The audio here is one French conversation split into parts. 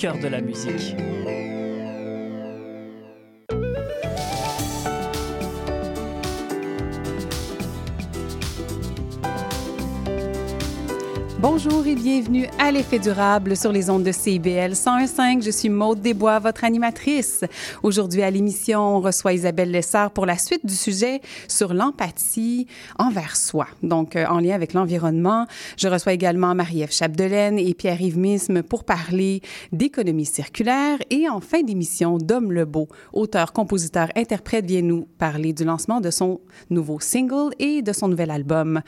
cœur de la musique. Bonjour et bienvenue à l'effet durable sur les ondes de CIBL 101.5. Je suis Maude Desbois, votre animatrice. Aujourd'hui à l'émission, on reçoit Isabelle Lessard pour la suite du sujet sur l'empathie envers soi, donc euh, en lien avec l'environnement. Je reçois également Marie-Ève Chapdelaine et Pierre-Yves Misme pour parler d'économie circulaire et en fin d'émission, Dom Lebeau, auteur, compositeur, interprète, vient nous parler du lancement de son nouveau single et de son nouvel album.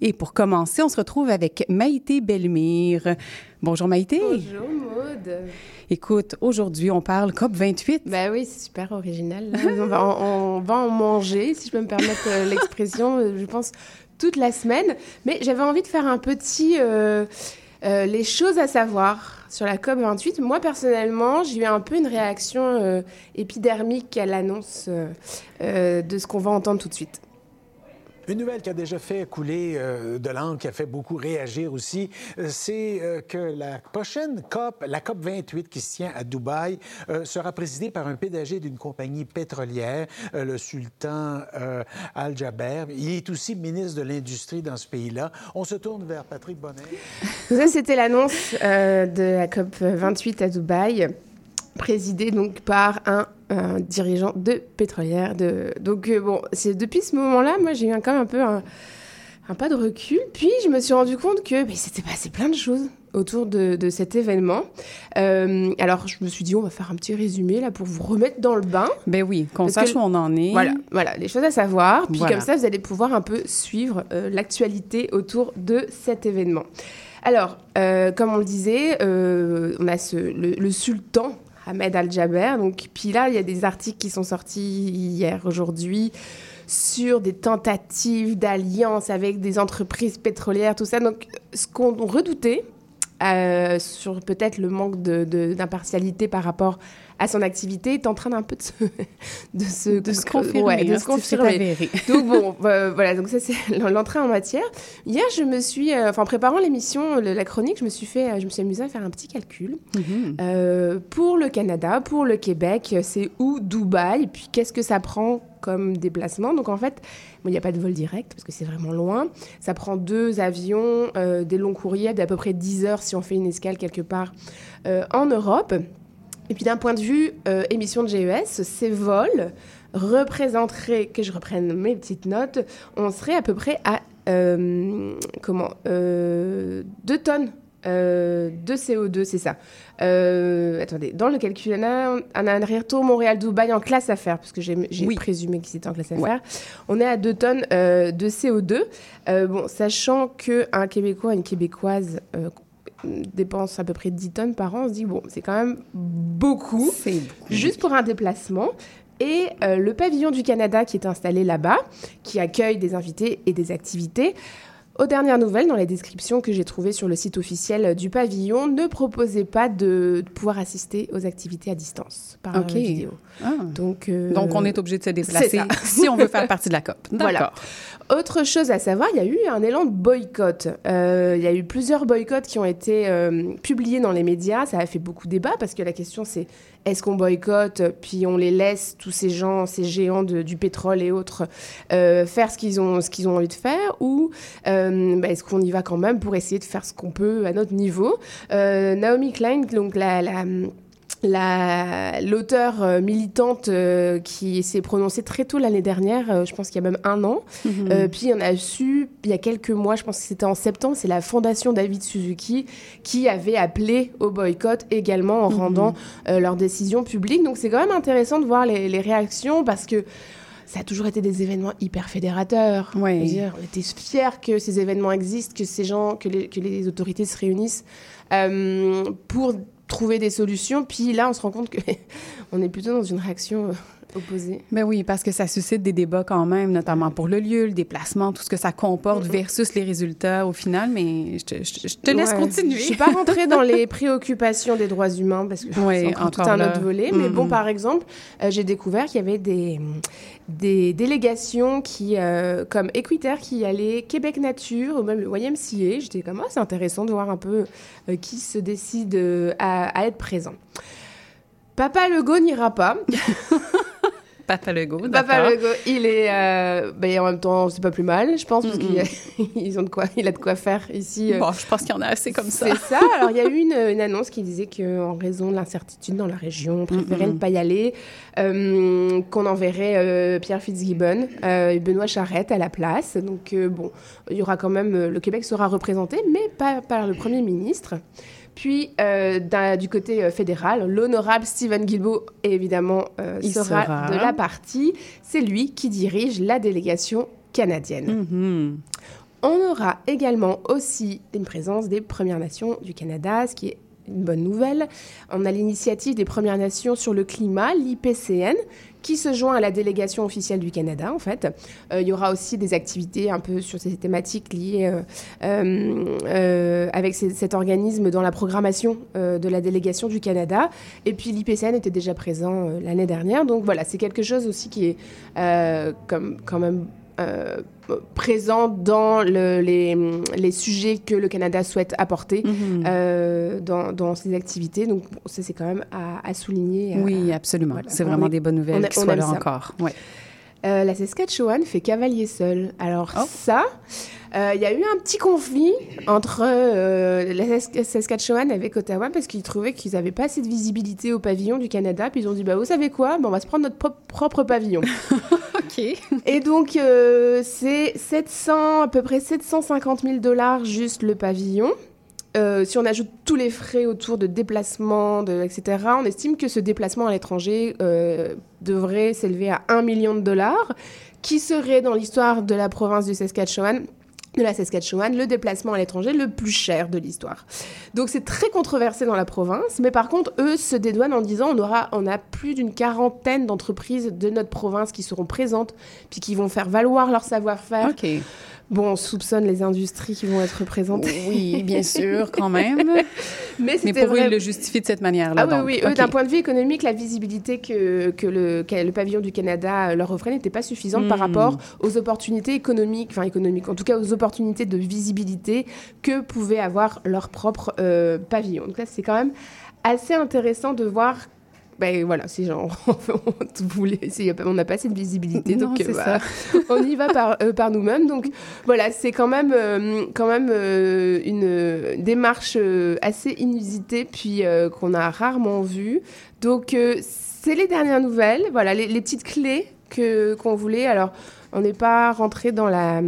Et pour commencer, on se retrouve avec Maï Maïté Bellemire. Bonjour Maïté. Bonjour Maude. Écoute, aujourd'hui, on parle COP28. Ben oui, c'est super original. on, va en, on, va en, manger, si je peux me permettre euh, l'expression, euh, je pense, toute la semaine. Mais j'avais envie de faire un petit... Euh, euh, les choses à savoir sur la COP28. Moi, personnellement, j'ai eu un peu une réaction euh, épidermique à l'annonce euh, de ce qu'on va entendre tout de suite. Une nouvelle qui a déjà fait couler euh, de l'encre, qui a fait beaucoup réagir aussi, euh, c'est euh, que la prochaine COP, la COP 28 qui se tient à Dubaï, sera présidée par un PDG d'une compagnie pétrolière, le sultan Al-Jaber. Il est aussi ministre de l'Industrie dans ce pays-là. On se tourne vers Patrick Bonnet. Ça, c'était l'annonce de la COP 28 à Dubaï présidée donc par un, un, dirigeant de pétrolière. De... Donc euh, bon, c'est depuis ce moment-là, moi j'ai eu quand même un peu un, un, pas de recul. Puis je me suis rendu compte que mais c'était passé plein de choses autour de, de cet événement. Euh, alors je me suis dit on va faire un petit résumé là pour vous remettre dans le bain. Ben oui, qu'on sache que, où on en est. Voilà, voilà, les choses à savoir. Puis voilà. comme ça vous allez pouvoir un peu suivre euh, l'actualité autour de cet événement. Alors, euh, comme on le disait, euh, on a ce, le, le sultan Ahmed Al-Jaber. Donc, puis là, il y a des articles qui sont sortis hier, aujourd'hui, sur des tentatives d'alliance avec des entreprises pétrolières, tout ça. Donc, ce qu'on redoutait, euh, sur peut-être le manque d'impartialité par rapport à son activité est en train d'un peu de se, de se, de se confirmer. Ouais, de se confirmer. donc bon, euh, voilà, donc ça c'est l'entrée en matière. Hier, je me suis, euh, enfin, en préparant l'émission, la chronique, je me suis fait, je me suis amusée à faire un petit calcul. Mm -hmm. euh, pour le Canada, pour le Québec, c'est où Dubaï, puis qu'est-ce que ça prend comme déplacement. Donc en fait, il bon, n'y a pas de vol direct parce que c'est vraiment loin. Ça prend deux avions, euh, des longs courriers d'à peu près 10 heures si on fait une escale quelque part euh, en Europe. Et puis d'un point de vue euh, émission de GES, ces vols représenteraient, que je reprenne mes petites notes, on serait à peu près à euh, comment 2 tonnes euh, de CO2, c'est ça. Euh, attendez, dans le calcul, on a, on a un aller-retour Montréal-Dubaï en classe à faire, parce que j'ai oui. présumé que c'était en classe à ouais. On est à 2 tonnes euh, de CO2. bon, sachant qu'un Québécois, une Québécoise dépense à peu près 10 tonnes par an, on se dit, bon, c'est quand même beaucoup, juste pour un déplacement. Et euh, le pavillon du Canada qui est installé là-bas, qui accueille des invités et des activités, aux dernières nouvelles, dans les descriptions que j'ai trouvées sur le site officiel du pavillon, ne proposait pas de, pouvoir assister aux activités à distance par okay. vidéo. Ah. Donc, euh... Donc, on est obligé de se déplacer si on veut faire partie de la COP. Voilà. Autre chose à savoir, il y a eu un élan de boycott. Euh, il y a eu plusieurs boycotts qui ont été euh, publiés dans les médias. Ça a fait beaucoup de débat parce que la question c'est est-ce qu'on boycotte puis on les laisse tous ces gens, ces géants du pétrole et autres euh, faire ce qu'ils ont, envie de faire ou euh, bah, est-ce qu'on y va quand même pour essayer de faire ce qu'on peut à notre niveau? Euh, Naomi Klein, donc la l'auteur euh, militante euh, qui s'est prononcée très tôt l'année dernière, euh, je pense qu'il y a même un an. Mm -hmm. puis on a su, il y a quelques mois, je pense que c'était en septembre, c'est la fondation David Suzuki qui avait appelé au boycott également en mm -hmm. rendant leur décision publique. Donc c'est quand même intéressant de voir les, les, réactions parce que ça a toujours été des événements hyper fédérateurs. Ouais. Dire, on était fiers que ces événements existent, que ces gens, que les, que les autorités se réunissent pour trouver des solutions. Puis là, on se rend compte qu'on est plutôt dans une réaction opposé. Ben oui, parce que ça suscite des débats quand même, notamment pour le lieu, le déplacement, tout ce que ça comporte versus les résultats au final. Mais je te, je, te laisse continuer. Je suis pas rentrée dans les préoccupations des droits humains parce que c'est tout un autre volet. Mais bon, par exemple, j'ai découvert qu'il y avait des des délégations qui, euh, comme Equiterre qui allait, Québec Nature ou même le YMCA. J'étais comme, ah, c'est intéressant de voir un peu euh, qui se décide euh, à, être présent. Papa Legault n'ira pas. Papa Legault, Papa Legault, il est... Euh, ben, en même temps, c'est pas plus mal, je pense, parce qu'il ont de quoi, il a de quoi faire ici. Euh. Bon, je pense qu'il y en a assez comme ça. C'est ça. Alors, il y a eu une, une annonce qui disait qu'en raison de l'incertitude dans la région, on préférait ne pas y aller, euh, qu'on enverrait Pierre Fitzgibbon et Benoît Charette à la place. Donc, bon, il y aura quand même... le Québec sera représenté, mais pas par le Premier ministre. Puis, euh, du côté euh, fédéral, l'honorable Stephen Guilbeault, évidemment, euh, sera, de la partie. C'est lui qui dirige la délégation canadienne. Mm-hmm. On aura également aussi une présence des Premières Nations du Canada, ce qui est une bonne nouvelle. On a l'initiative des Premières Nations sur le climat, l'IPCN, qui se joint à la délégation officielle du Canada, en fait. Euh, il y aura aussi des activités un peu sur ces thématiques liées euh, euh, avec cet organisme dans la programmation de la délégation du Canada. Et puis l'IPCN était déjà présent l'année dernière. Donc voilà, c'est quelque chose aussi qui est comme, quand même euh, présent dans le, les, les, sujets que le Canada souhaite apporter mhm. euh, dans, dans, ses activités. Donc, ça, c'est quand même à, souligner. Oui, absolument. c'est vraiment des bonnes nouvelles qui soient là encore. Ouais. Euh, la Saskatchewan fait cavalier seul. Alors oh. ça, il euh, y a eu un petit conflit entre euh, la Saskatchewan avec Ottawa parce qu'ils trouvaient qu'ils n'avaient pas assez de visibilité au pavillon du Canada. Puis ils ont dit, bah vous savez quoi, on va se prendre notre propre pavillon. ok. Et donc c'est 700, à peu près 750 000 dollars juste le pavillon. Euh, si on ajoute tous les frais autour de déplacement, etc., on estime que ce déplacement à l'étranger euh, devrait s'élever à 1 million de dollars, qui serait dans l'histoire de la province du Saskatchewan de la Saskatchewan, le déplacement à l'étranger le plus cher de l'histoire. Donc c'est très controversé dans la province, mais par contre, eux se dédouanent en disant on aura on a plus d'une quarantaine d'entreprises de notre province qui seront présentes, puis qui vont faire valoir leur savoir-faire. Bon, on soupçonne les industries qui vont être représentées. Oui, bien sûr, quand même. Mais, pour eux, ils le justifient de cette manière-là. Ah oui, oui. d'un point de vue économique, la visibilité que, que le, le pavillon du Canada leur offrait n'était pas suffisante par hmm. rapport aux opportunités économiques, enfin économiques, en tout cas aux opportunités de visibilité que pouvait avoir leur propre euh, pavillon. Donc là, c'est quand même assez intéressant de voir ben voilà, si genre, on n'a pas assez de visibilité, donc euh, ça. on y va par, euh, par nous-mêmes. Donc voilà, c'est quand même, euh, quand même une démarche assez inusitée, puis qu'on a rarement vue. Donc c'est les dernières nouvelles, voilà, les, les petites clés qu'on voulait. Alors, on n'est pas rentré dans la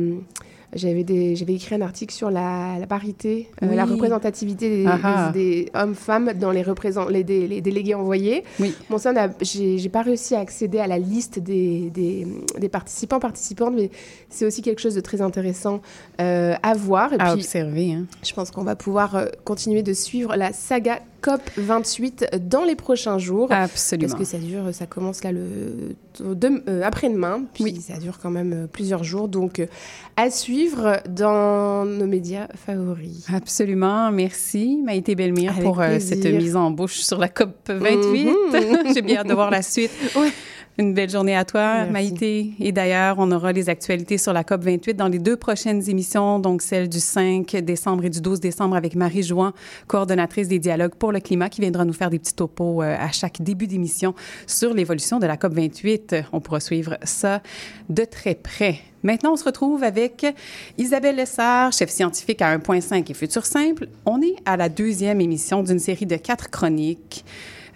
j'avais écrit un article sur la, parité, euh, la représentativité des, hommes-femmes dans les, les, les, délégués envoyés. Oui. Bon, ça, j'ai pas réussi à accéder à la liste des, des, participants, participantes, mais c'est aussi quelque chose de très intéressant euh, à voir. Et à observer. Hein. Je pense qu'on va pouvoir euh, continuer de suivre la saga COP 28 dans les prochains jours. Absolument. Parce que ça dure, ça commence là le euh, après-demain, puis ça dure quand même euh, plusieurs jours. Donc euh, à suivre dans nos médias favoris. Absolument. Merci Maïté Belmire pour cette mise en bouche sur la COP 28. Mhm. J'ai bien hâte de voir la suite. Ouais. Une belle journée à toi, Maïté. Et d'ailleurs, on aura les actualités sur la COP 28 dans les deux prochaines émissions, donc celle du 5 décembre et du 12 décembre avec Marie Jouan, coordonnatrice des dialogues pour le climat, qui viendra nous faire des petits topos euh, à chaque début d'émission sur l'évolution de la COP 28. On pourra suivre ça de très près. Maintenant, on se retrouve avec Isabelle Lessard, chef scientifique à 1.5 et Futur Simple. On est à la deuxième émission d'une série de quatre chroniques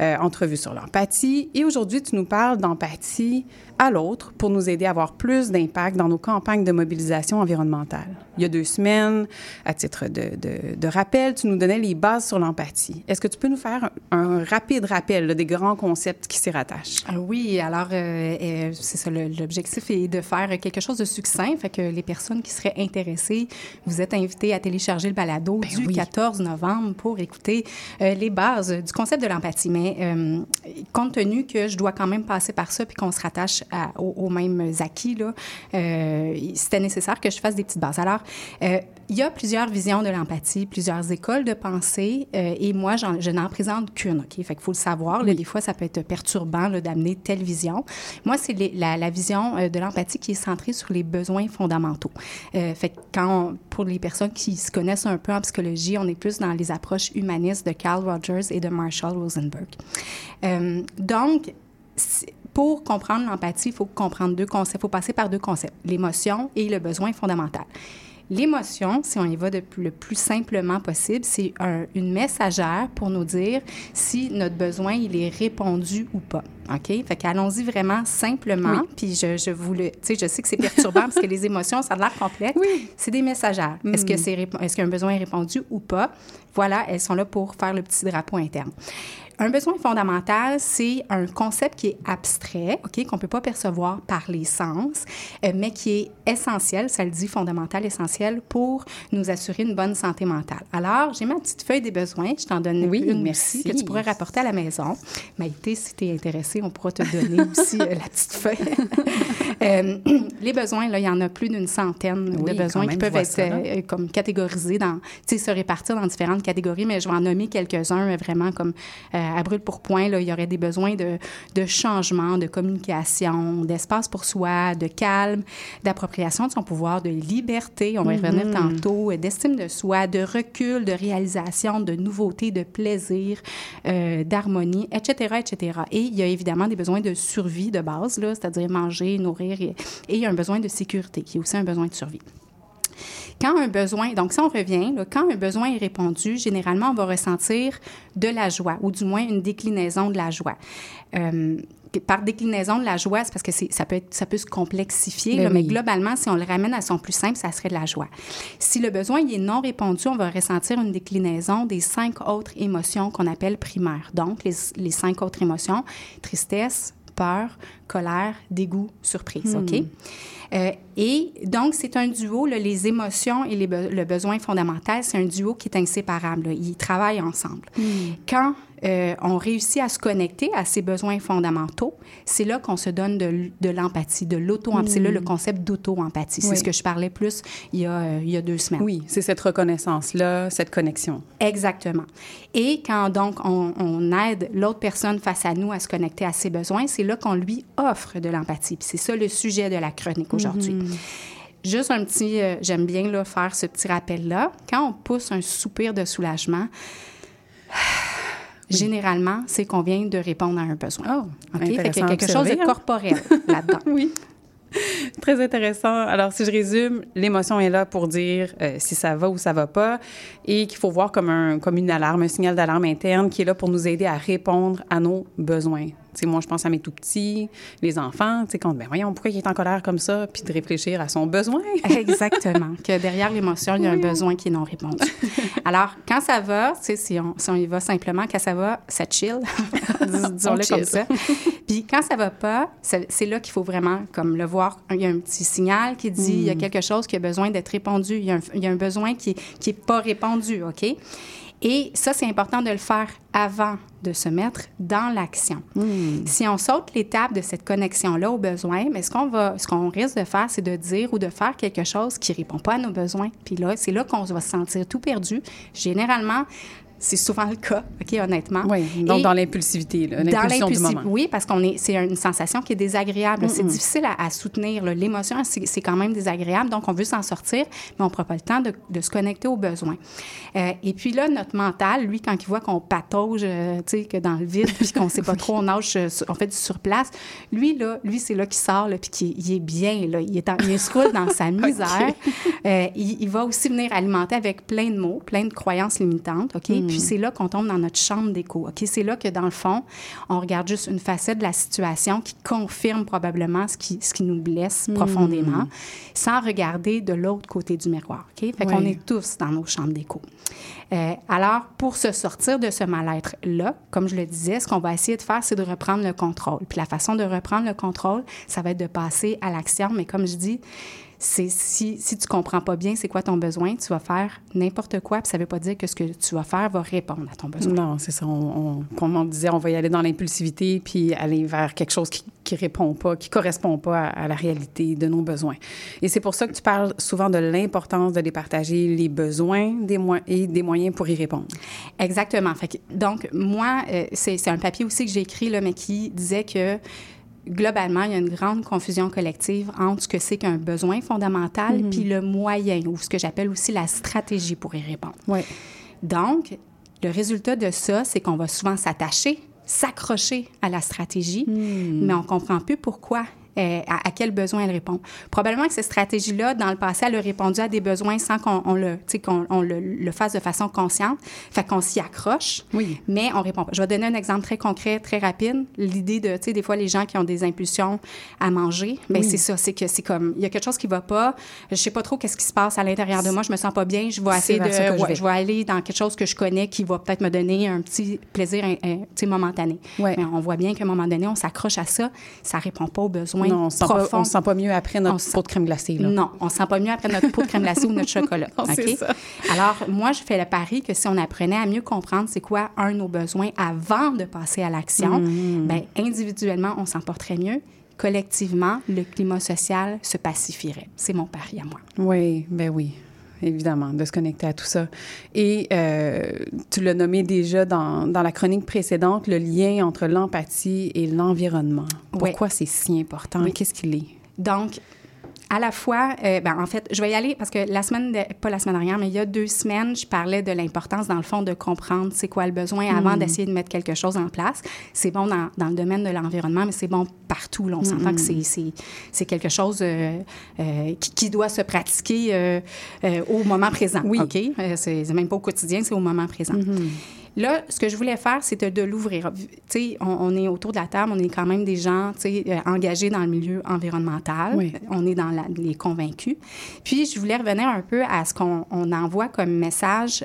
euh, entrevue sur l'empathie. Et aujourd'hui, tu nous parles d'empathie à l'autre pour nous aider à avoir plus d'impact dans nos campagnes de mobilisation environnementale. Il y a deux semaines, à titre de, de, de rappel, tu nous donnais les bases sur l'empathie. Est-ce que tu peux nous faire un, rapide rappel des grands concepts qui s'y rattachent? Ah oui, alors euh, euh, c'est ça, l'objectif est de faire quelque chose de succinct, fait que les personnes qui seraient intéressées, vous êtes invités à télécharger le balado ben du 14 novembre pour écouter euh, les bases du concept de l'empathie. Mais euh, compte tenu que je dois quand même passer par ça puis qu'on se rattache aux, mêmes acquis, là, c'était nécessaire que je fasse des petites bases. Alors, euh, il y a plusieurs visions de l'empathie, plusieurs écoles de pensée, et moi, je n'en présente qu'une, OK? Fait qu'il faut le savoir. Là, des fois, ça peut être perturbant d'amener telle vision. Moi, c'est la, la, vision de l'empathie qui est centrée sur les besoins fondamentaux. fait que quand, pour les personnes qui se connaissent un peu en psychologie, on est plus dans les approches humanistes de Carl Rogers et de Marshall Rosenberg. Euh, donc, pour comprendre l'empathie, il faut comprendre deux concepts, il faut passer par deux concepts, l'émotion et le besoin fondamental. L'émotion, si on y va de le plus simplement possible, c'est une messagère pour nous dire si notre besoin, il est répondu ou pas. OK? Fait qu'allons-y vraiment simplement. Puis je, je vous le... Tu sais, je sais que c'est perturbant parce que les émotions, ça a l'air complexe. Oui. C'est des messagères. Est-ce que mm. c'est est-ce qu'un besoin est répondu ou pas? Voilà, elles sont là pour faire le petit drapeau interne. Un besoin fondamental, c'est un concept qui est abstrait, OK, qu'on ne peut pas percevoir par les sens, euh, mais qui est essentiel, ça le dit fondamental, essentiel, pour nous assurer une bonne santé mentale. Alors, j'ai ma petite feuille des besoins, je t'en donne oui, une merci. que tu pourrais rapporter à la maison. Maïté, si tu es intéressée, on pourra te donner aussi euh, la petite feuille. Euh, les besoins, là, il y en a plus d'une centaine de besoins qui peuvent être comme catégorisés dans, tu sais, se répartir dans différentes catégories, mais je vais en nommer quelques-uns vraiment comme à brûle pour point, là, il y aurait des besoins de, de changement, de communication, d'espace pour soi, de calme, d'appropriation de son pouvoir, de liberté, on va y revenir mm-hmm. tantôt, d'estime de soi, de recul, de réalisation, de nouveauté, de plaisir, euh, d'harmonie, etc., etc. Et il y a évidemment des besoins de survie de base, c'est-à-dire manger, nourrir, et, et il y a un besoin de sécurité, qui est aussi un besoin de survie. Quand un besoin, donc si on revient, quand un besoin est répondu, généralement, on va ressentir de la joie, ou du moins une déclinaison de la joie. Euh, par déclinaison de la joie, c'est parce que ça peut, être, ça peut se complexifier, ben mais globalement, si on le ramène à son plus simple, ça serait de la joie. Si le besoin est non répondu, on va ressentir une déclinaison des cinq autres émotions qu'on appelle primaires. Donc, les, les cinq autres émotions, tristesse, peur, colère, dégoût, surprise, OK? Hmm. Euh, et donc, c'est un duo, les émotions et les le besoin fondamental, c'est un duo qui est inséparable. Ils travaillent ensemble. Hmm. Quand euh, on réussit à se connecter à ses besoins fondamentaux, c'est là qu'on se donne de, l'empathie, de l'auto-empathie. C'est là le hmm. concept d'auto-empathie. C'est ce que je parlais plus il y a, euh, il y a deux semaines. Oui, c'est cette reconnaissance-là, cette connexion. Exactement. Et quand donc on, on aide l'autre personne face à nous à se connecter à ses besoins, c'est là qu'on lui offre de l'empathie. c'est ça le sujet de la chronique aujourd'hui. Hmm. Juste un petit, euh, j'aime bien là, faire ce petit rappel-là. Quand on pousse un soupir de soulagement, Généralement, c'est qu'on vient de répondre à un besoin. Oh, OK? Fait qu'il y a quelque chose de corporel là-dedans. oui. Très intéressant. Alors, si je résume, l'émotion est là pour dire euh, si ça va ou ça va pas et qu'il faut voir comme, un, comme une alarme, un signal d'alarme interne qui est là pour nous aider à répondre à nos besoins moi, je pense à mes tout petits, les enfants, tu sais, quand, ben voyons, pourquoi il est en colère comme ça, puis de réfléchir à son besoin. Exactement. Que derrière l'émotion, il y a un besoin qui est non répondu. Alors, quand ça va, tu sais, si on, si on y va simplement, quand ça va, ça chill. Disons-le comme ça. Puis quand ça va pas, c'est là qu'il faut vraiment comme le voir. Il y a un petit signal qui dit il y a mm. quelque chose qui a besoin d'être répondu. Il y, a un, il y a un besoin qui n'est qui est pas répondu, OK? Et ça, c'est important de le faire avant de se mettre dans l'action. Hmm. Si on saute l'étape de cette connexion-là aux besoins, mais ce qu'on va, ce qu'on risque de faire, c'est de dire ou de faire quelque chose qui répond pas à nos besoins. Puis là, c'est là qu'on va se sentir tout perdu. Généralement, c'est souvent le cas, OK, honnêtement. Oui, donc dans l'impulsivité, l'impulsion du moment. Oui, parce qu'on est, c'est une sensation qui est désagréable. C'est difficile à, soutenir. L'émotion, c'est, quand même désagréable, donc on veut s'en sortir, mais on ne prend pas le temps de, de se connecter aux besoins. Euh, et puis là, notre mental, lui, quand il voit qu'on patauge, euh, tu sais, que dans le vide, puis qu'on ne sait pas trop, on nage, euh, on fait du surplace, lui, là, lui, c'est là qu'il sort, là, puis qu'il est bien, là, il, est en, il se roule dans sa misère. il, il, va aussi venir alimenter avec plein de mots, plein de croyances limitantes, OK? Mm. Puis c'est là qu'on tombe dans notre chambre d'écho. OK? C'est là que, dans le fond, on regarde juste une facette de la situation qui confirme probablement ce qui, ce qui nous blesse hmm. profondément, sans regarder de l'autre côté du miroir. OK? Fait qu'on est tous dans nos chambres d'écho. Euh, alors, pour se sortir de ce mal-être-là, comme je le disais, ce qu'on va essayer de faire, c'est de reprendre le contrôle. Puis la façon de reprendre le contrôle, ça va être de passer à l'action. Mais comme je dis, c'est si, si tu comprends pas bien c'est quoi ton besoin, tu vas faire n'importe quoi, puis ça veut pas dire que ce que tu vas faire va répondre à ton besoin. Non, c'est ça. On, comme on disait, on va y aller dans l'impulsivité, puis aller vers quelque chose qui, qui répond pas, qui correspond pas à, la réalité de nos besoins. Et c'est pour ça que tu parles souvent de l'importance de départager les besoins des et des moyens pour y répondre. Exactement. Fait donc, moi, euh, c'est un papier aussi que j'ai écrit, là, mais qui disait que globalement, il y a une grande confusion collective entre ce que c'est qu'un besoin fondamental mm-hmm. puis le moyen, ou ce que j'appelle aussi la stratégie pour y répondre. Donc, le résultat de ça, c'est qu'on va souvent s'attacher, s'accrocher à la stratégie, mm. mais on comprend plus pourquoi euh, à, quel besoin elle répond. Probablement que cette stratégie-là, dans le passé, elle a répondu à des besoins sans qu'on le, qu'on on le, le, fasse de façon consciente. Fait qu'on s'y accroche, oui. mais on répond pas. Je vais donner un exemple très concret, très rapide. L'idée de, tu sais, des fois, les gens qui ont des impulsions à manger, bien, c'est ça, c'est que c'est comme, il y a quelque chose qui va pas, je sais pas trop qu'est-ce qui se passe à l'intérieur de moi, je me sens pas bien, je vais essayer de, je, vais. aller dans quelque chose que je connais qui va peut-être me donner un petit plaisir, tu sais, momentané. Ouais. Mais on voit bien qu'à un moment donné, on s'accroche à ça, ça répond pas aux besoins non, on sent Pas, sent pas mieux après notre pot de crème glacée. Là. Non, on sent pas mieux après notre pot de crème glacée ou notre chocolat. ça. Alors, moi, je fais le pari que si on apprenait à mieux comprendre c'est quoi un de nos besoins avant de passer à l'action, mm. ben, individuellement, on s'en porterait mieux collectivement, le climat social se pacifierait. C'est mon pari à moi. Oui, ben oui évidemment, de se connecter à tout ça. Et euh, tu l'as nommé déjà dans, dans, la chronique précédente, le lien entre l'empathie et l'environnement. Pourquoi c'est si important? Qu'est-ce qu'il est? Donc, à la fois, euh, ben, en fait, je vais y aller parce que la semaine, pas la semaine dernière, mais il y a deux semaines, je parlais de l'importance, dans le fond, de comprendre c'est quoi le besoin avant hmm. d'essayer de mettre quelque chose en place. C'est bon dans, dans, le domaine de l'environnement, mais c'est bon partout. Là. On s'entend que hmm. c'est quelque chose euh, euh, qui, qui, doit se pratiquer au moment présent. Oui. OK? c'est même pas au quotidien, c'est au moment présent. Hmm. Là, ce que je voulais faire, c'était de l'ouvrir. Tu sais, on, est autour de la table, on est quand même des gens, tu sais, euh, engagés dans le milieu environnemental. On est dans les convaincus. Puis, je voulais revenir un peu à ce qu'on envoie comme message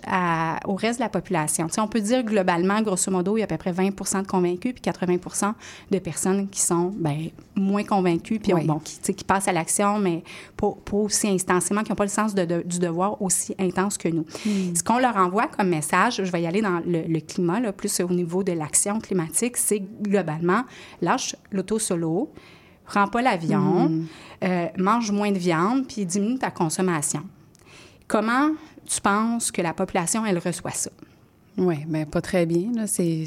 au reste de la population. Tu sais, on peut dire globalement, grosso modo, il y a à peu près 20 de convaincus puis 80 de personnes qui sont ben, moins convaincus puis bon, qui, qui passent à l'action, mais pas, aussi intensément, qui n'ont pas le sens du devoir aussi intense que nous. Hmm. Ce qu'on leur envoie comme message, je vais y aller dans le le, climat, là, plus au niveau de l'action climatique, c'est globalement lâche l'auto solo, prends pas l'avion, mm. euh, mange moins de viande, puis diminue ta consommation. Comment tu penses que la population, elle reçoit ça? Oui, mais pas très bien. C'est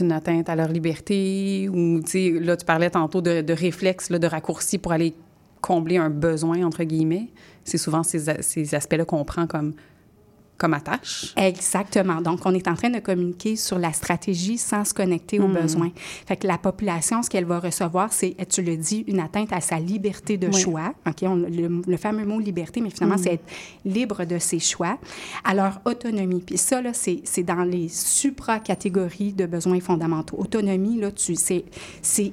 une atteinte à leur liberté ou, là, tu parlais tantôt de, de réflexe, de raccourci pour aller combler un besoin, entre guillemets. C'est souvent ces, ces aspects-là qu'on prend comme comme attache. Exactement. Donc, on est en train de communiquer sur la stratégie sans se connecter aux hmm. besoins. Fait que la population, ce qu'elle va recevoir, c'est, tu le dis, une atteinte à sa liberté de choix. OK? le, fameux mot liberté, mais finalement, hmm. c'est être libre de ses choix. Alors, autonomie. Puis ça, là, c'est, dans les supra-catégories de besoins fondamentaux. Autonomie, là, tu, c'est, c'est,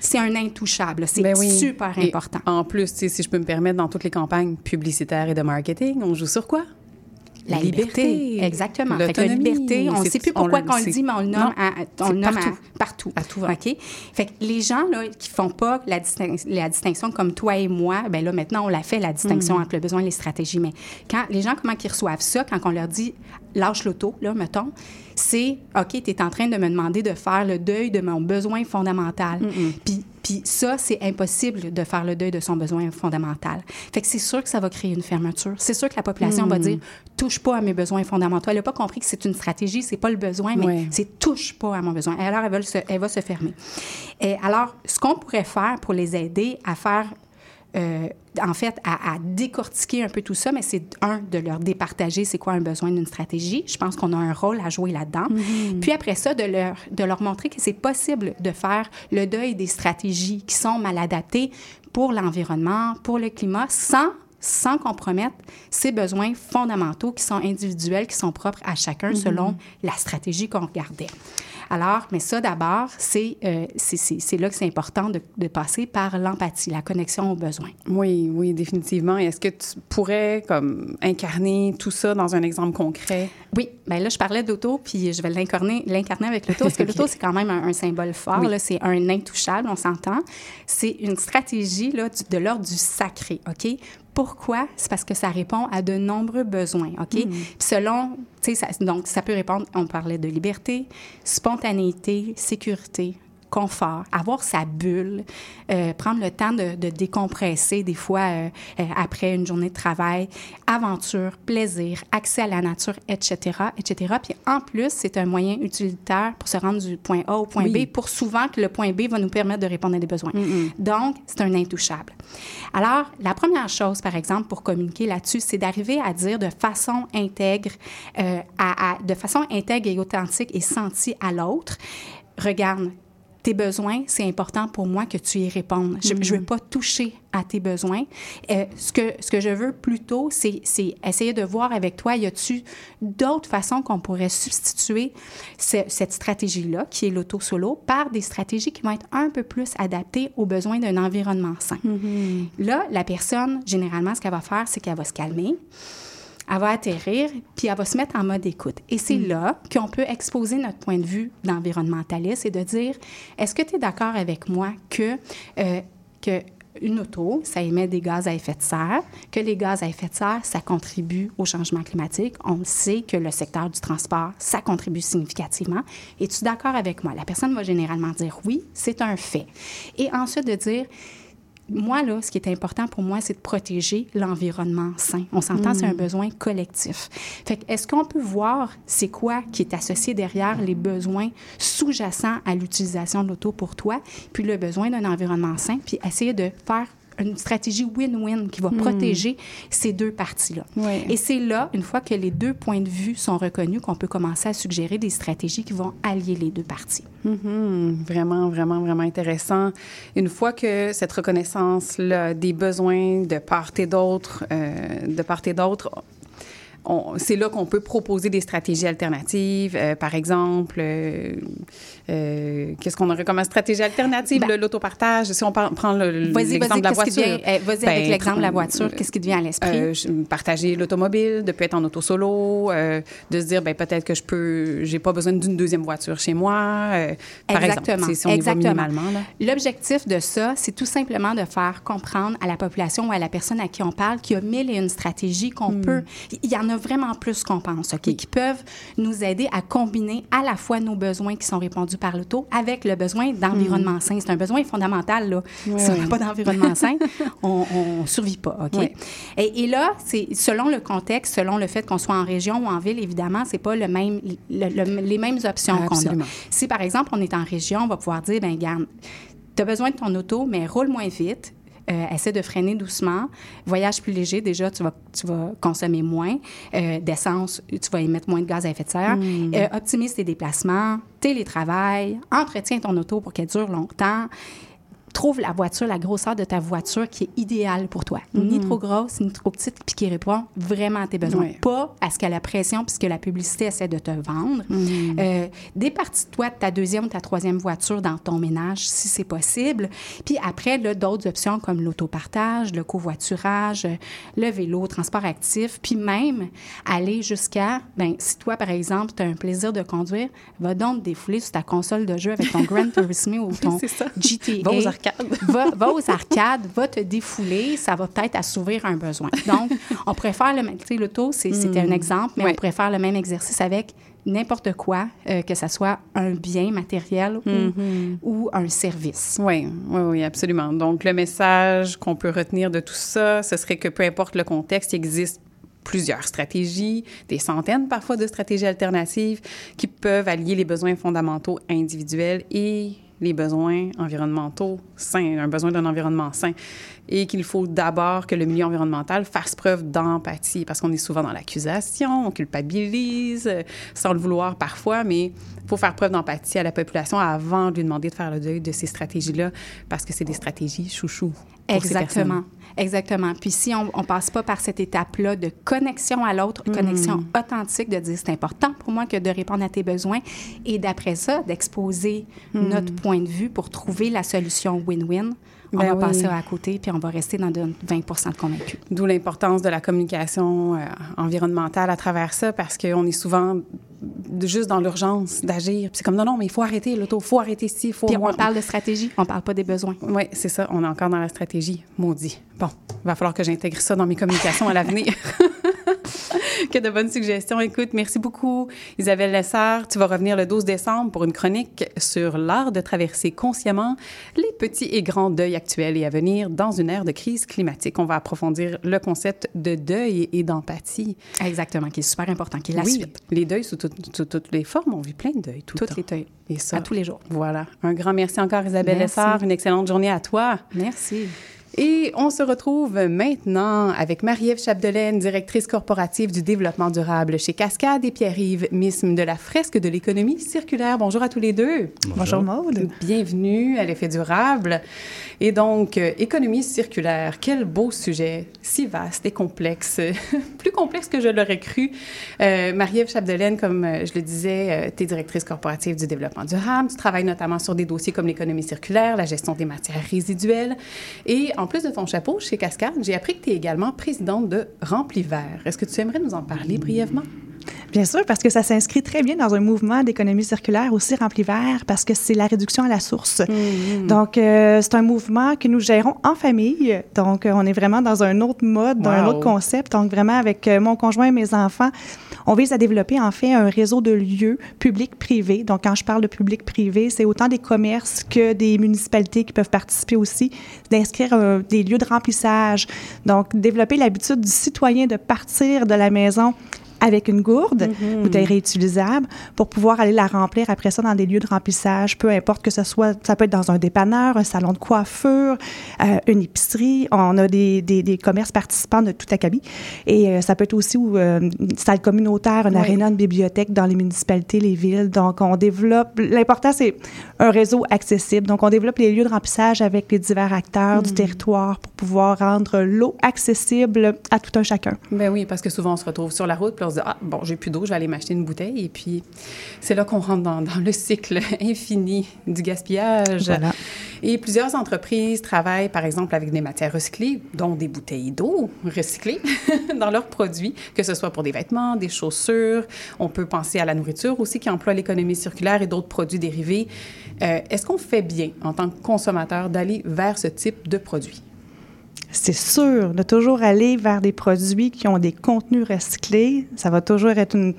c'est un intouchable. C'est ben super important. en plus, si je peux me permettre, dans toutes les campagnes publicitaires et de marketing, on joue sur quoi? La liberté. Exactement. Fait la liberté, on ne sait plus pourquoi on, le dit, mais on le nomme, à, on partout. partout. À tout OK? Fait que les gens là, qui font pas la, la, distinction comme toi et moi, ben là, maintenant, on l'a fait, la distinction mm. entre le besoin et les stratégies. Mais quand les gens, comment ils reçoivent ça, quand on leur dit lâche l'auto, là, mettons, c'est OK, tu es en train de me demander de faire le deuil de mon besoin fondamental. Puis puis ça, c'est impossible de faire le deuil de son besoin fondamental. Fait que c'est sûr que ça va créer une fermeture. C'est sûr que la population va mm. dire touche pas à mes besoins fondamentaux. Elle n'a pas compris que c'est une stratégie, c'est pas le besoin, mais c'est touche pas à mon besoin. Alors, elle va se, elle va se fermer. Et alors, ce qu'on pourrait faire pour les aider à faire euh, en fait, à, décortiquer un peu tout ça, mais c'est un, de leur départager c'est quoi un besoin d'une stratégie. Je pense qu'on a un rôle à jouer là-dedans. Mm-hmm. Puis après ça, de leur, de leur montrer que c'est possible de faire le deuil des stratégies qui sont mal adaptées pour l'environnement, pour le climat, sans sans compromettre ces besoins fondamentaux qui sont individuels, qui sont propres à chacun mm-hmm. selon la stratégie qu'on regardait. Alors, mais ça d'abord, c'est euh, c'est là que c'est important de, de, passer par l'empathie, la connexion aux besoins. Oui, oui, définitivement. Est-ce que tu pourrais comme incarner tout ça dans un exemple concret? Oui, bien là, je parlais d'auto, puis je vais l'incarner avec l'auto, parce que l'auto, c'est quand même un, symbole fort. C'est un intouchable, on s'entend. C'est une stratégie là, de l'ordre du sacré, OK? Pourquoi? C'est parce que ça répond à de nombreux besoins, OK? Mm. Puis selon, tu sais, donc ça peut répondre, on parlait de liberté, spontanéité, sécurité, confort, avoir sa bulle, euh, prendre le temps de, décompresser des fois euh, euh, après une journée de travail, aventure, plaisir, accès à la nature, etc., etc. Puis en plus, c'est un moyen utilitaire pour se rendre du point A au point B, pour souvent que le point B va nous permettre de répondre à des besoins. Donc, c'est un intouchable. Alors, la première chose, par exemple, pour communiquer là-dessus, c'est d'arriver à dire de façon intègre, à, de façon intègre et authentique et sentie à l'autre, regarde, tes besoins, c'est important pour moi que tu y répondes. Je ne veux mm-hmm. pas toucher à tes besoins. Euh, ce, que, ce que je veux plutôt, c'est essayer de voir avec toi, y a-tu d'autres façons qu'on pourrait substituer cette stratégie-là, qui est l'auto-solo, par des stratégies qui vont être un peu plus adaptées aux besoins d'un environnement sain. Mm-hmm. Là, la personne, généralement, ce qu'elle va faire, c'est qu'elle va se calmer elle va atterrir, puis elle va se mettre en mode écoute. Et c'est mm. là qu'on peut exposer notre point de vue d'environnementaliste et de dire, est-ce que tu es d'accord avec moi que, euh, que une auto, ça émet des gaz à effet de serre, que les gaz à effet de serre, ça contribue au changement climatique? On sait que le secteur du transport, ça contribue significativement. Es-tu d'accord avec moi? La personne va généralement dire oui, c'est un fait. Et ensuite de dire, moi, là, ce qui est important pour moi, c'est de protéger l'environnement sain. On s'entend, c'est un mm. besoin collectif. Fait est-ce qu'on peut voir c'est quoi qui est associé derrière les besoins sous-jacents à l'utilisation de l'auto pour toi, puis le besoin d'un environnement sain, puis essayer de faire une stratégie win-win qui va hmm. protéger ces deux parties-là. Et c'est là, une fois que les deux points de vue sont reconnus, qu'on peut commencer à suggérer des stratégies qui vont allier les deux parties. Mm-hmm. Vraiment, vraiment, vraiment intéressant. Une fois que cette reconnaissance-là des besoins de part et d'autre, euh, de part et d'autre, c'est là qu'on peut proposer des stratégies alternatives. Euh, par exemple, euh, euh, qu'est-ce qu'on aurait comme stratégie alternative? Ben, l'autopartage, si on prend l'exemple de la voiture. Eh, vas-y avec l'exemple de la voiture, qu'est-ce qui te vient à l'esprit? partager l'automobile, de peut être en auto solo, de se dire, ben, peut-être que je peux, j'ai pas besoin d'une deuxième voiture chez moi. par exemple, si on Exactement. L'objectif de ça, c'est tout simplement de faire comprendre à la population ou à la personne à qui on parle qu'il y a mille et une stratégies qu'on hmm. peut. Il y en a vraiment plus qu'on pense, OK, qui peuvent nous aider à combiner à la fois nos besoins qui sont répondus par l'auto avec le besoin d'environnement hmm. sain. C'est un besoin fondamental, là. Si on n'a pas d'environnement sain, on ne survit pas, OK? Et, et, là, c'est selon le contexte, selon le fait qu'on soit en région ou en ville, évidemment, c'est pas le même, les mêmes options qu'on a. Si, par exemple, on est en région, on va pouvoir dire, ben garde, tu as besoin de ton auto, mais roule moins vite, euh, essaie de freiner doucement. Voyage plus léger, déjà, tu vas, tu vas consommer moins euh, d'essence, tu vas émettre moins de gaz à effet de serre. Hmm. Euh, optimise tes déplacements, télétravail, entretiens ton auto pour qu'elle dure longtemps trouve la voiture, la grosseur de ta voiture qui est idéale pour toi. Ni mhm. trop grosse, ni trop petite, puis qui répond vraiment à tes besoins. Pas à ce qu'à la pression, puisque la publicité essaie de te vendre. Mhm. Euh, départis-toi de ta deuxième ou ta troisième voiture dans ton ménage, si c'est possible. Puis après, d'autres options comme l'autopartage, le covoiturage, le vélo, transport actif, puis même aller jusqu'à, ben si toi, par exemple, tu as un plaisir de conduire, va donc défouler sur ta console de jeu avec ton Gran Turismo ou ton GTA va, aux arcades, va te défouler, ça va peut-être assouvir un besoin. Donc, on préfère le, tu sais, l'auto, c'était un hmm. exemple, mais on préfère le même exercice avec n'importe quoi, euh, que ce soit un bien matériel hmm. ou, un service. Oui, oui, oui, absolument. Donc, le message qu'on peut retenir de tout ça, ce serait que peu importe le contexte, il existe plusieurs stratégies, des centaines parfois de stratégies alternatives qui peuvent allier les besoins fondamentaux individuels et les besoins environnementaux sains, un besoin d'un environnement sain, et qu'il faut d'abord que le milieu environnemental fasse preuve d'empathie, parce qu'on est souvent dans l'accusation, on culpabilise, euh, sans le vouloir parfois, mais il faut faire preuve d'empathie à la population avant de lui demander de faire le deuil de ces stratégies-là, parce que c'est des stratégies chouchou. Exactement. Exactement. Puis si on ne passe pas par cette étape-là de connexion à l'autre, mm. connexion authentique, de dire c'est important pour moi que de répondre à tes besoins, et d'après ça, d'exposer mm. notre point de vue pour trouver la solution win-win, on ben va passer à côté, puis on va rester dans de 20 de convaincus. D'où l'importance de la communication euh, environnementale à travers ça, parce qu'on est souvent juste dans l'urgence d'agir. c'est comme non, non, mais il faut arrêter l'auto, il faut arrêter ici, il faut. Puis on parle de stratégie, on parle pas des besoins. Oui, c'est ça, on est encore dans la stratégie. Maudit. Bon, il va falloir que j'intègre ça dans mes communications à l'avenir. que de bonnes suggestions. Écoute, merci beaucoup, Isabelle Lessard. Tu vas revenir le 12 décembre pour une chronique sur l'art de traverser consciemment les petits et grands deuils actuels et à venir dans une ère de crise climatique. On va approfondir le concept de deuil et d'empathie. Exactement, qui est super important, qui est la suite. Les deuils sous, toutes les formes. On vit plein de deuils tout Toutes les deuils. Et ça. À tous les jours. Voilà. Un grand merci encore, Isabelle Lessard. Une excellente journée à toi. Merci. Et on se retrouve maintenant avec Marie-Ève Chapdelaine, directrice corporative du développement durable chez Cascade et Pierre-Yves Misme de la fresque de l'économie circulaire. Bonjour à tous les deux. Bonjour, Bonjour Maude. Bienvenue à l'effet durable. Et donc, euh, économie circulaire, quel beau sujet, si vaste et complexe, plus complexe que je l'aurais cru. Euh, Marie-Ève Chapdelaine, comme euh, je le disais, euh, tu es directrice corporative du développement durable. Tu travailles notamment sur des dossiers comme l'économie circulaire, la gestion des matières résiduelles. Et en plus de ton chapeau chez Cascade, j'ai appris que tu es également présidente de Rempli Vert. Est-ce que tu aimerais nous en parler brièvement? Bien sûr, parce que ça s'inscrit très bien dans un mouvement d'économie circulaire aussi rempli vert, parce que c'est la réduction à la source. Mm-hmm. Donc, euh, c'est un mouvement que nous gérons en famille. Donc, euh, on est vraiment dans un autre mode, dans un autre concept. Donc, vraiment, avec euh, mon conjoint et mes enfants, on vise à développer, en fait, un réseau de lieux publics-privés. Donc, quand je parle de public-privé, c'est autant des commerces que des municipalités qui peuvent participer aussi, d'inscrire des lieux de remplissage. Donc, développer l'habitude du citoyen de partir de la maison avec une gourde, mm-hmm. bouteille réutilisable, pour pouvoir aller la remplir après ça dans des lieux de remplissage, peu importe que ce soit, ça peut être dans un dépanneur, un salon de coiffure, euh, une épicerie. On a des, des, des, commerces participants de tout acabit. Et euh, ça peut être aussi euh, une salle communautaire, une aréna, une bibliothèque dans les municipalités, les villes. Donc, on développe... L'important, c'est un réseau accessible. Donc, on développe les lieux de remplissage avec les divers acteurs du mm. territoire pour pouvoir rendre l'eau accessible à tout un chacun. Ben oui, parce que souvent, on se retrouve sur la route, puis on ah, bon, j'ai plus d'eau, je vais aller m'acheter une bouteille. Et puis, c'est là qu'on rentre dans, le cycle infini du gaspillage. Et plusieurs entreprises travaillent, par exemple, avec des matières recyclées, dont des bouteilles d'eau recyclées dans leurs produits, que ce soit pour des vêtements, des chaussures. On peut penser à la nourriture aussi, qui emploie l'économie circulaire et d'autres produits dérivés. Euh, est-ce qu'on fait bien, en tant que consommateur, d'aller vers ce type de produits? C'est sûr, de toujours aller vers des produits qui ont des contenus recyclés. Ça va toujours être une,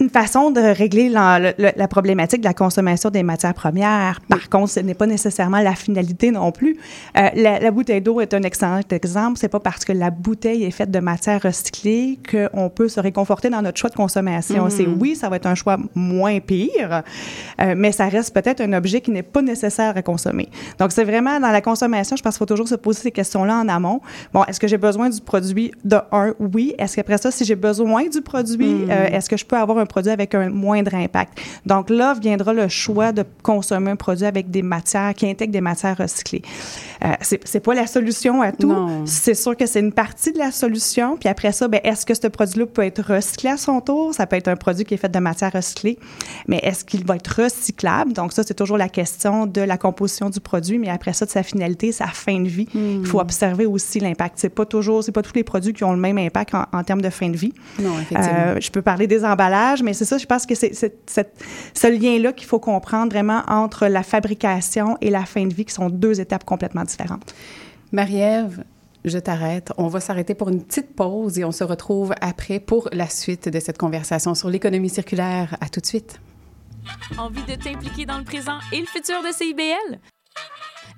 une façon de régler la, la, problématique de la consommation des matières premières. Par contre, ce n'est pas nécessairement la finalité non plus. Euh, la, la, bouteille d'eau est un excellent exemple. C'est pas parce que la bouteille est faite de matières recyclées qu'on peut se réconforter dans notre choix de consommation. Mm. C'est oui, ça va être un choix moins pire, euh, mais ça reste peut-être un objet qui n'est pas nécessaire à consommer. Donc, c'est vraiment dans la consommation, je pense qu'il faut toujours se poser ces questions-là en amont. Bon, est-ce que j'ai besoin du produit de un? Oui. Est-ce qu'après ça, si j'ai besoin du produit, mm. euh, est-ce que je peux avoir un produit avec un moindre impact. Donc là viendra le choix de consommer un produit avec des matières qui intègrent des matières recyclées. Euh, c'est pas la solution à tout. C'est sûr que c'est une partie de la solution. Puis après ça, ben, est-ce que ce produit-là peut être recyclé à son tour? Ça peut être un produit qui est fait de matières recyclées, mais est-ce qu'il va être recyclable? Donc ça, c'est toujours la question de la composition du produit, mais après ça, de sa finalité, sa fin de vie. Il faut hmm. observer aussi l'impact. C'est pas toujours, c'est pas tous les produits qui ont le même impact en, termes de fin de vie. Non, effectivement. Euh, je peux parler des emballages, mais c'est ça, je pense que c'est ce lien-là qu'il faut comprendre vraiment entre la fabrication et la fin de vie, qui sont deux étapes complètement différentes. Marie-Ève, je t'arrête. On va s'arrêter pour une petite pause et on se retrouve après pour la suite de cette conversation sur l'économie circulaire. À tout de suite. Envie de t'impliquer dans le présent et le futur de CIBL?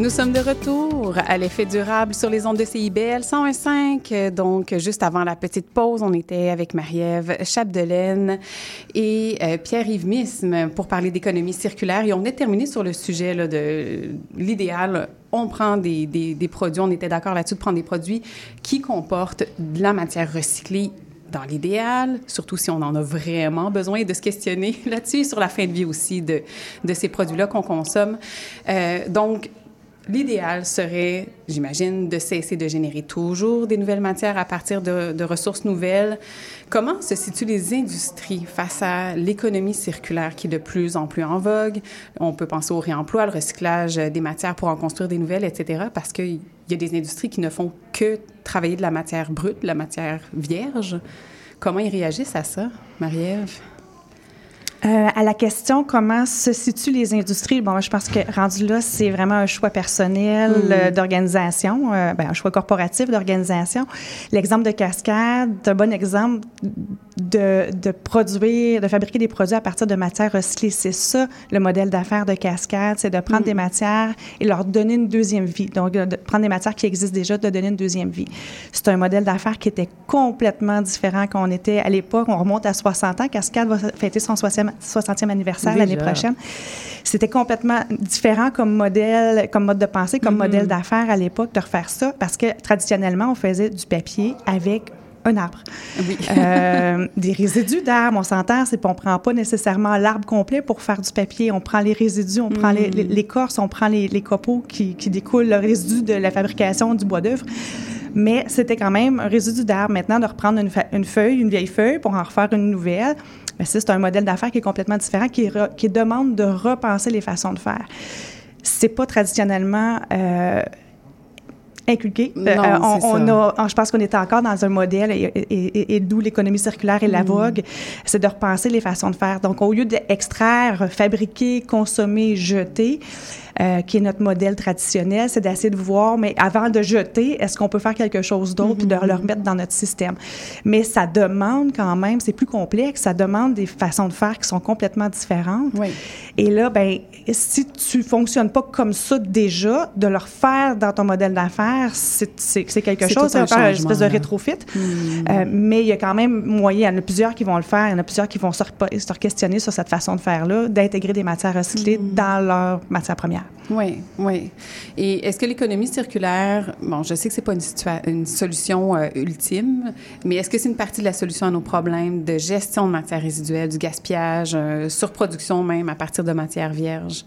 Nous sommes de retour à l'effet durable sur les ondes de CIBL 101.5. Donc, juste avant la petite pause, on était avec Marie-Ève Chapdelaine et euh, Pierre-Yves Misme pour parler d'économie circulaire. Et on est terminé sur le sujet de l'idéal on prend des, produits, on était d'accord là-dessus de prendre des produits qui comportent de la matière recyclée dans l'idéal, surtout si on en a vraiment besoin, de se questionner là-dessus, sur la fin de vie aussi de, de ces produits-là qu'on consomme. Euh, donc, L'idéal serait, j'imagine, de cesser de générer toujours des nouvelles matières à partir de, ressources nouvelles. Comment se situent les industries face à l'économie circulaire qui est de plus en plus en vogue? On peut penser au réemploi, le recyclage des matières pour en construire des nouvelles, etc. Parce qu'il y a des industries qui ne font que travailler de la matière brute, de la matière vierge. Comment ils réagissent à ça, Marie-Ève? Euh, à la question comment se situent les industries, bon, je pense que rendu là, c'est vraiment un choix personnel mm. euh, d'organisation, euh, ben, un choix corporatif d'organisation. L'exemple de Cascade, un bon exemple de, de, produire, de fabriquer des produits à partir de matières recyclées. C'est ça le modèle d'affaires de Cascade, c'est de prendre mm. des matières et leur donner une deuxième vie. Donc, de prendre des matières qui existent déjà, de donner une deuxième vie. C'est un modèle d'affaires qui était complètement différent qu'on était à l'époque. On remonte à 60 ans. Cascade va fêter son 60e 60e anniversaire l'année prochaine. C'était complètement différent comme modèle, comme mode de pensée, comme mm-hmm. modèle d'affaires à l'époque de refaire ça parce que traditionnellement, on faisait du papier avec un arbre. Oui. euh, des résidus d'arbres, on s'entend, c'est qu'on prend pas nécessairement l'arbre complet pour faire du papier. On prend les résidus, on prend mm. l'écorce, on prend les, les copeaux qui, qui, découlent, le résidu de la fabrication du bois d'œuvre. Mais c'était quand même un résidu d'arbre. Maintenant, de reprendre une, une, feuille, une vieille feuille pour en refaire une nouvelle, mais c'est un modèle d'affaires qui est complètement différent, qui, qui, demande de repenser les façons de faire. C'est pas traditionnellement euh, inculqué. Non, euh, on, a, je pense qu'on était encore dans un modèle, et, et, d'où l'économie circulaire et la mm. vogue, c'est de repenser les façons de faire. Donc, au lieu d'extraire, fabriquer, consommer, jeter, euh, qui est notre modèle traditionnel, c'est d'essayer de voir, mais avant de jeter, est-ce qu'on peut faire quelque chose d'autre puis de le remettre dans notre système? Mais ça demande quand même, c'est plus complexe, ça demande des façons de faire qui sont complètement différentes. Oui. Et là, ben, si tu fonctionnes pas comme ça déjà, de le refaire dans ton modèle d'affaires, c'est quelque chose, c'est une espèce de rétrofit. Hmm. Euh, mais il y a quand même moyen, il y en a plusieurs qui vont le faire, il y en a plusieurs qui vont se, se questionner sur cette façon de faire-là, d'intégrer des matières recyclées hmm. dans leur matière première. Oui, oui. Et est-ce que l'économie circulaire, bon, je sais que c'est pas une, une solution euh, ultime, mais est-ce que c'est une partie de la solution à nos problèmes de gestion de matières résiduelles, du gaspillage, euh, surproduction même à partir de matières vierges?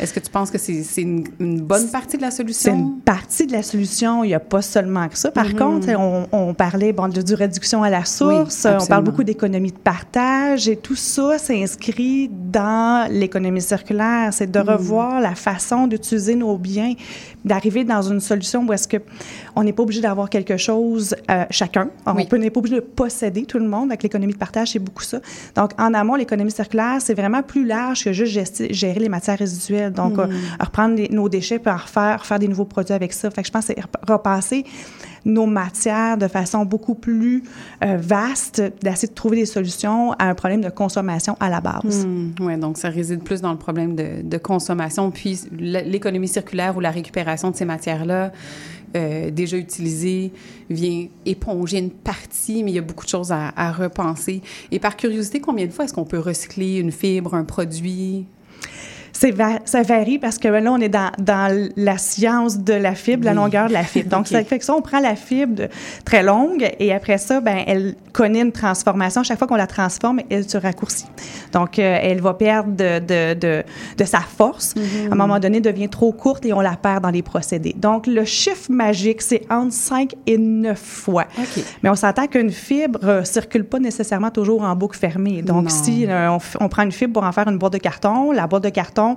Est-ce que tu penses que c'est une, bonne partie de la solution? C'est une partie de la solution. Il n'y a pas seulement que ça. Par mm-hmm. contre, on, on, parlait bon, de, réduction à la source. on parle beaucoup d'économie de partage et tout ça s'inscrit dans l'économie circulaire. C'est de mm. revoir la façon d'utiliser nos biens, d'arriver dans une solution où est-ce que on n'est pas obligé d'avoir quelque chose euh, chacun. On n'est pas obligé de posséder tout le monde. Avec l'économie de partage, c'est beaucoup ça. Donc, en amont, l'économie circulaire, c'est vraiment plus large que juste gérer les matières résiduelles. Donc, mm. reprendre nos déchets pour refaire, faire des nouveaux produits avec ça. Fait que je pense que c'est repasser nos matières de façon beaucoup plus euh, vaste, d'essayer de trouver des solutions à un problème de consommation à la base. Hmm, oui, donc ça réside plus dans le problème de, consommation, puis l'économie circulaire ou la récupération de ces matières-là. Euh, déjà utilisées vient éponger une partie, mais il y a beaucoup de choses à repenser. Et par curiosité, combien de fois est-ce qu'on peut recycler une fibre, un produit? Ça varie parce que là, on est dans, dans la science de la fibre, la longueur de la fibre. Donc, ça fait que ça, on prend la fibre très longue et après ça, ben, elle connaît une transformation. Chaque fois qu'on la transforme, elle se raccourcit. Donc, euh, elle va perdre de, de, de, de sa force. À un moment donné, devient trop courte et on la perd dans les procédés. Donc, le chiffre magique, c'est entre 5 et 9 fois. Mais on s'entend qu'une fibre ne circule pas nécessairement toujours en boucle fermée. Donc, Non. si euh, on, on prend une fibre pour en faire une boîte de carton, la boîte de carton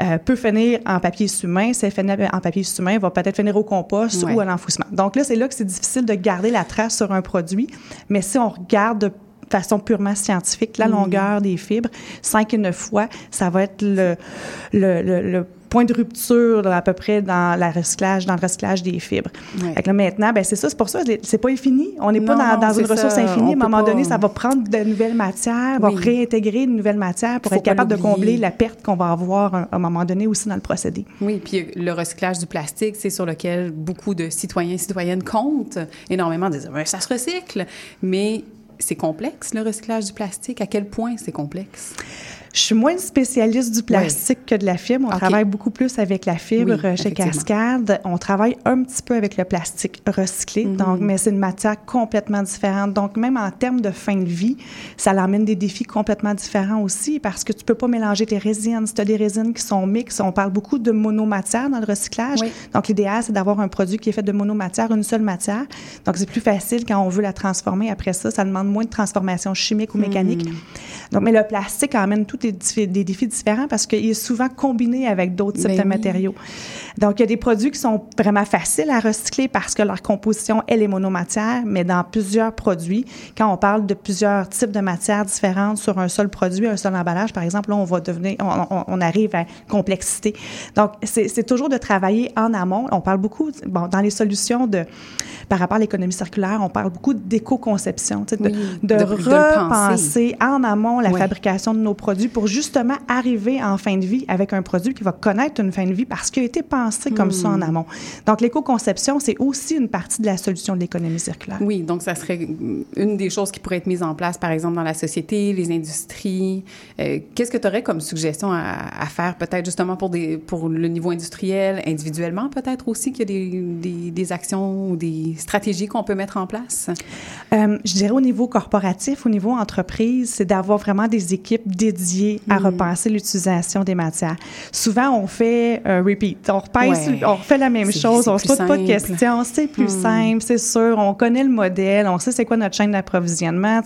euh, peut finir en papier humain. Si elle finit en papier humain, va peut-être finir au compost Ouais. ou à l'enfouissement. Donc là, c'est là que c'est difficile de garder la trace sur un produit. Mais si on regarde de façon purement scientifique, la Mhm. longueur des fibres, 5 et 9 fois, ça va être le, le, le- le point de rupture là, à peu près dans la recyclage, dans le recyclage des fibres. Ouais. Fait que là, maintenant, ben c'est ça, c'est pour ça, c'est pas infini. On n'est pas dans, non, dans une ressource infinie. On À un moment pas- donné, ça va prendre de nouvelles matières, va réintégrer de nouvelles matières pour Faut être capable de combler la perte qu'on va avoir à un moment donné aussi dans le procédé. Oui, puis le recyclage du plastique, c'est sur lequel beaucoup de citoyens et citoyennes comptent énormément, disent ça se recycle, mais c'est complexe le recyclage du plastique. À quel point c'est complexe? Je suis moins une spécialiste du plastique que de la fibre. On travaille beaucoup plus avec la fibre Oui, euh, chez. Cascade. On travaille un petit peu avec le plastique recyclé, Mhm. donc, mais c'est une matière complètement différente. Donc, même en termes de fin de vie, ça l'emmène des défis complètement différents aussi parce que tu peux pas mélanger tes résines. Si tu as des résines qui sont mixtes, on parle beaucoup de monomatière dans le recyclage. Oui. Donc, l'idéal, c'est d'avoir un produit qui est fait de monomatière, une seule matière. Donc, c'est plus facile quand on veut la transformer. Après ça, ça demande moins de transformation chimique ou mécanique. Mhm. Donc, mais le plastique emmène tous des, défis différents parce qu'il est souvent combiné avec d'autres types Ben de oui. matériaux. Donc, il y a des produits qui sont vraiment faciles à recycler parce que leur composition, elle est monomatière, mais dans plusieurs produits, quand on parle de plusieurs types de matières différentes sur un seul produit, un seul emballage, par exemple, là, on va devenir, on, on- on arrive à complexité. Donc, c'est toujours de travailler en amont. On parle beaucoup, bon, dans les solutions de, par rapport à l'économie circulaire, on parle beaucoup d'éco-conception, de, Oui, de, de- de le penser. repenser en amont la Oui. fabrication de nos produits pour justement arriver en fin de vie avec un produit qui va connaître une fin de vie parce qu'il a été pensé comme ça Hmm. en amont. Donc, l'éco-conception, c'est aussi une partie de la solution de l'économie circulaire. Oui, donc ça serait une des choses qui pourrait être mise en place, par exemple, dans la société, les industries. Euh, Qu'est-ce que tu aurais comme suggestion à, à faire, peut-être justement pour, des, pour le niveau industriel, individuellement, peut-être aussi qu'il y a des, des, des actions ou des stratégies qu'on peut mettre en place? Euh, je dirais au niveau corporatif, au niveau entreprise, c'est d'avoir vraiment des équipes dédiées à repenser l'utilisation des matières. Souvent, on fait un repeat. On, Ouais. on refait la même chose, on se pose pas de questions. C'est plus simple, c'est sûr. On connaît le modèle, on sait c'est quoi notre chaîne d'approvisionnement.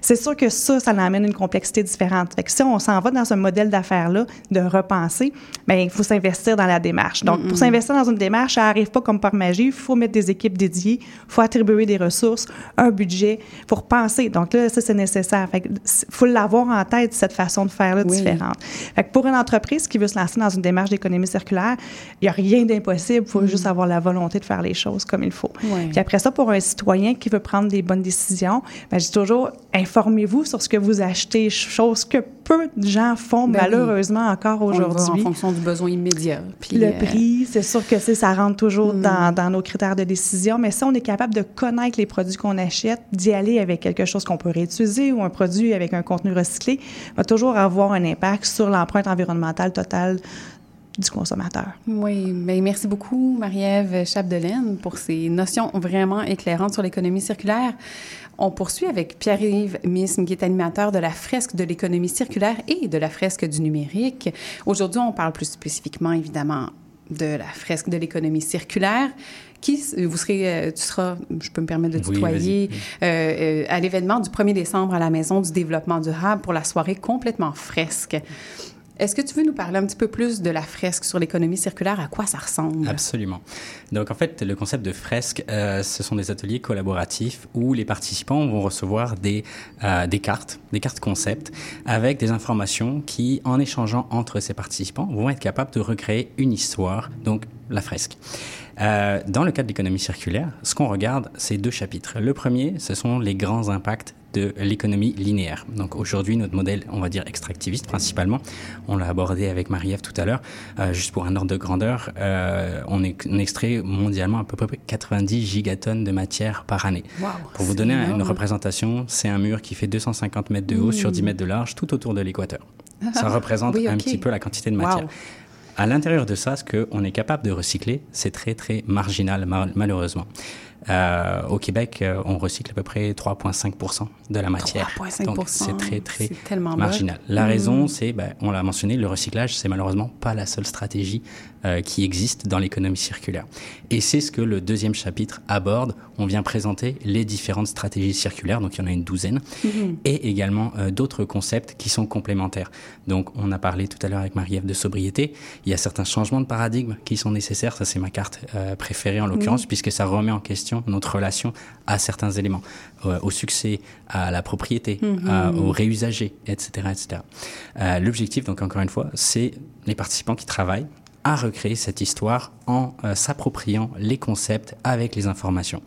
C'est sûr que ça, ça amène une complexité différente. Fait que si on s'en va dans ce modèle d'affaires-là, de repenser, bien, il faut s'investir dans la démarche. Donc, pour s'investir dans une démarche, ça n'arrive pas comme par magie. Il faut mettre des équipes dédiées, il faut attribuer des ressources, un budget, il faut repenser. Donc là, ça, c'est nécessaire. Fait que faut l'avoir en tête, cette façon de faire-là Oui. différente. Fait que pour une entreprise qui veut se lancer dans une démarche d'économie circulaire, il n'y a rien d'impossible. Il faut juste avoir la volonté de faire les choses comme il faut. Ouais. Puis après ça, pour un citoyen qui veut prendre des bonnes décisions, ben, je dis toujours, informez-vous sur ce que vous achetez, chose que peu de gens font Ben oui. malheureusement encore va En aujourd'hui. fonction du besoin immédiat. Puis, Le euh, prix, c'est sûr que ça rentre toujours Hmm. dans, dans nos critères de décision, mais si on est capable de connaître les produits qu'on achète, d'y aller avec quelque chose qu'on peut réutiliser ou un produit avec un contenu recyclé, va toujours avoir un impact sur l'empreinte environnementale totale du consommateur. Oui, bien, merci beaucoup, Marie-Ève Chapdelaine, pour ces notions vraiment éclairantes sur l'économie circulaire. On poursuit avec Pierre-Yves Misme, qui est animateur de la fresque de l'économie circulaire et de la fresque du numérique. Aujourd'hui, on parle plus spécifiquement, évidemment, de la fresque de l'économie circulaire. Qui, vous serez, euh, tu seras, je peux me permettre de Oui, tutoyer, euh, euh, à l'événement du 1er décembre à la Maison du développement durable pour la soirée complètement fresque. Est-ce que tu veux nous parler un petit peu plus de la fresque sur l'économie circulaire? À quoi ça ressemble? Absolument. Donc en fait, le concept de fresque, euh, ce sont des ateliers collaboratifs où les participants vont recevoir des, euh, des cartes, des cartes concept, avec des informations qui, en échangeant entre ces participants, vont être capables de recréer une histoire, donc la fresque. Euh, dans le cadre de l'économie circulaire, ce qu'on regarde, c'est deux chapitres. Le premier, ce sont les grands impacts de l'économie linéaire. Donc aujourd'hui, notre modèle, on va dire extractiviste principalement, on l'a abordé avec Marie-Ève tout à l'heure, euh, juste pour un ordre de grandeur, euh, on, est, on extrait mondialement à peu près 90 gigatonnes de matière par année. Wow, pour vous donner énorme. une représentation, c'est un mur qui fait 250 mètres de haut sur 10 mètres de large tout autour de l'équateur. Ça représente un petit peu la quantité de matière. À l'intérieur de ça, ce qu'on est capable de recycler, c'est très, très marginal, malheureusement. Euh, au Québec, euh, on recycle à peu près 3,5 de la matière. 3,5 Donc, c'est très, très marginal. La mmh. raison, c'est, ben, on l'a mentionné, le recyclage, c'est malheureusement pas la seule stratégie euh, qui existe dans l'économie circulaire. Et c'est ce que le deuxième chapitre aborde. On vient présenter les différentes stratégies circulaires, donc il y en a une douzaine, mmh. et également d'autres concepts qui sont complémentaires. Donc, on a parlé tout à l'heure avec Marie-Ève de sobriété. Il y a certains changements de paradigme qui sont nécessaires. Ça, c'est ma carte préférée en l'occurrence, mmh. puisque ça remet en question notre relation à certains éléments, euh, au succès, à la propriété, mhm. au réusager, etc. etc. Euh, l'objectif, donc encore une fois, c'est les participants qui travaillent à recréer cette histoire en euh, s'appropriant les concepts avec les informations.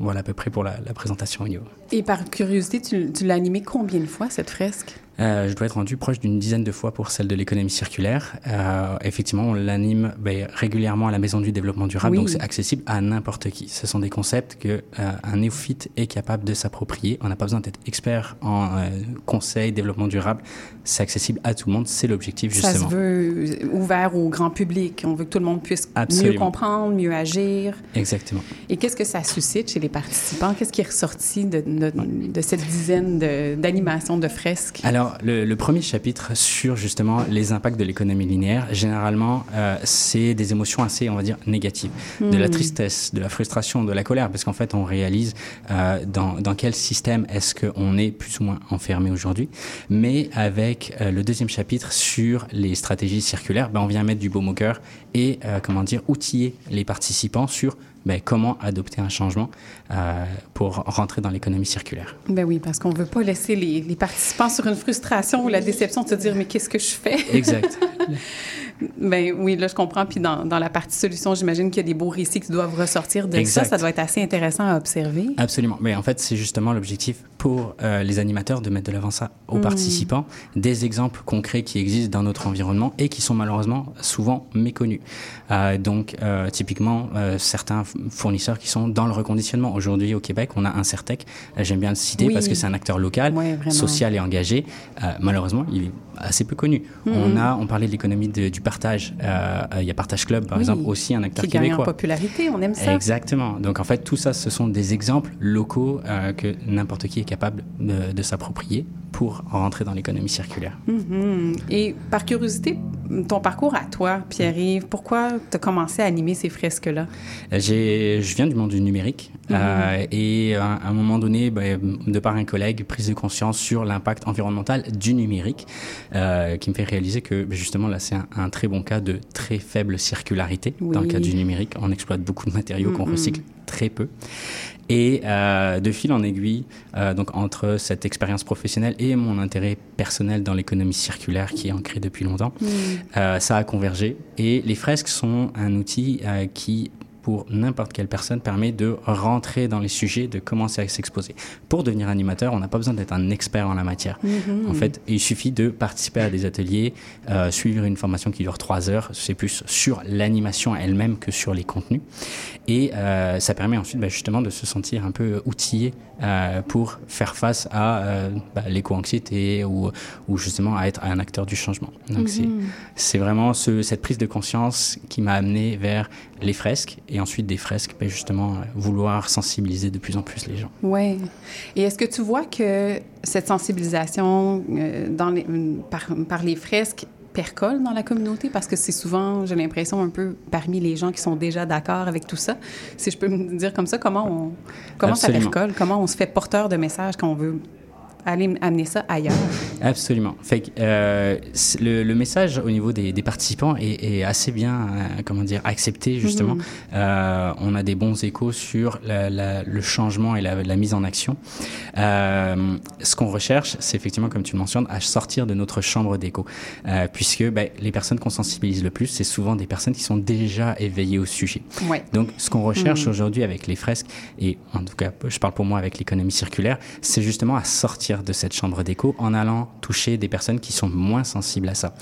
voilà à peu près pour la, présentation au niveau. Et par curiosité, tu, tu l'as animé combien de fois, cette fresque? Euh, je dois être rendu proche d'une dizaine de fois pour celle de l'économie circulaire. Euh, effectivement, on l'anime ben, régulièrement à la Maison du Développement Durable, donc c'est accessible à n'importe qui. Ce sont des concepts que euh, un néophyte est capable de s'approprier. On n'a pas besoin d'être expert en euh, conseil, développement durable. C'est accessible à tout le monde. C'est l'objectif justement. Ça se veut ouvert au grand public. On veut que tout le monde puisse mieux comprendre, mieux agir. Exactement. Et qu'est-ce que ça suscite chez les participants? Qu'est-ce qui est ressorti de, de, de cette dizaine d'animations de, fresques? Alors le, premier chapitre sur justement les impacts de l'économie linéaire, généralement, euh, c'est des émotions assez, on va dire, négatives. De la hmm. tristesse, de la frustration, de la colère, parce qu'en fait, on réalise euh, dans, dans, quel système est-ce qu'on est plus ou moins enfermé aujourd'hui. Mais avec euh, le deuxième chapitre sur les stratégies circulaires, ben, on vient mettre du baume au cœur et, comment dire, outiller les participants sur ben, comment adopter un changement euh, pour rentrer dans l'économie circulaire. Ben oui, parce qu'on ne veut pas laisser les, les, participants sur une frustration ou la déception de se dire mais qu'est-ce que je fais? Exact. ben oui, là je comprends. Puis dans, dans la partie solution, j'imagine qu'il y a des beaux récits qui doivent ressortir de ça. Ça doit être assez intéressant à observer. Absolument. Mais en fait, c'est justement l'objectif pour euh, les animateurs de mettre de l'avant ça aux hmm. participants, des exemples concrets qui existent dans notre environnement et qui sont malheureusement souvent méconnus. Euh, donc typiquement certains fournisseurs qui sont dans le reconditionnement. Aujourd'hui, au Québec, on a Incertec. Euh, j'aime bien le citer parce que c'est un acteur local, social et engagé. Euh, malheureusement, il est assez peu connu. Mm-hmm. On a, on parlait de l'économie du partage. Euh, il y a Partage Club, par exemple, aussi un acteur qui québécois. Qui gagne en popularité, on aime ça. Exactement. Donc, en fait, tout ça, ce sont des exemples locaux que n'importe qui est capable de, s'approprier pour rentrer dans l'économie circulaire. Mm-hmm. Et par curiosité, ton parcours à toi, Pierre-Yves, pourquoi tu as commencé à animer ces fresques-là? je viens du monde du numérique. Euh, et à, un moment donné, ben, de par un collègue, prise de conscience sur l'impact environnemental du numérique euh, qui me fait réaliser que ben, justement là, c'est un, très bon cas de très faible circularité dans le cas du numérique. On exploite beaucoup de matériaux qu'on mhm. recycle très peu. Et euh, de fil en aiguille, donc entre cette expérience professionnelle et mon intérêt personnel dans l'économie circulaire qui est ancré depuis longtemps, mhm. ça a convergé. Et les fresques sont un outil qui pour n'importe quelle personne permet de rentrer dans les sujets, de commencer à s'exposer. Pour devenir animateur, on n'a pas besoin d'être un expert en la matière. Mm-hmm. En fait, il suffit de participer à des ateliers, euh, suivre une formation qui dure trois heures. C'est plus sur l'animation elle-même que sur les contenus. Et euh, ça permet ensuite bah, justement de se sentir un peu outillé euh, pour faire face à bah, l'éco-anxiété ou, ou, justement à être un acteur du changement. Donc mm-hmm. c'est vraiment ce, cette prise de conscience qui m'a amené vers les fresques et ensuite des fresques, ben justement, vouloir sensibiliser de plus en plus les gens. Oui. Et est-ce que tu vois que cette sensibilisation euh, dans les, par, par, les fresques percole dans la communauté? Parce que c'est souvent, j'ai l'impression, un peu parmi les gens qui sont déjà d'accord avec tout ça. Si je peux me dire comme ça, comment, on, comment ça percole? Comment on se fait porteur de messages quand on veut aller amener ça ailleurs. Absolument. Fait euh, le, message au niveau des, participants est, assez bien, euh, comment dire, accepté justement. Mhm. Euh, on a des bons échos sur le changement et la, mise en action. ce qu'on recherche, c'est effectivement, comme tu le mentionnes, à sortir de notre chambre d'écho, puisque ben, les personnes qu'on sensibilise le plus, c'est souvent des personnes qui sont déjà éveillées au sujet. Ouais. Donc, ce qu'on recherche mhm. aujourd'hui avec les fresques, et en tout cas, je parle pour moi avec l'économie circulaire, c'est justement à sortir de cette chambre d'écho en allant toucher des personnes qui sont moins sensibles à ça.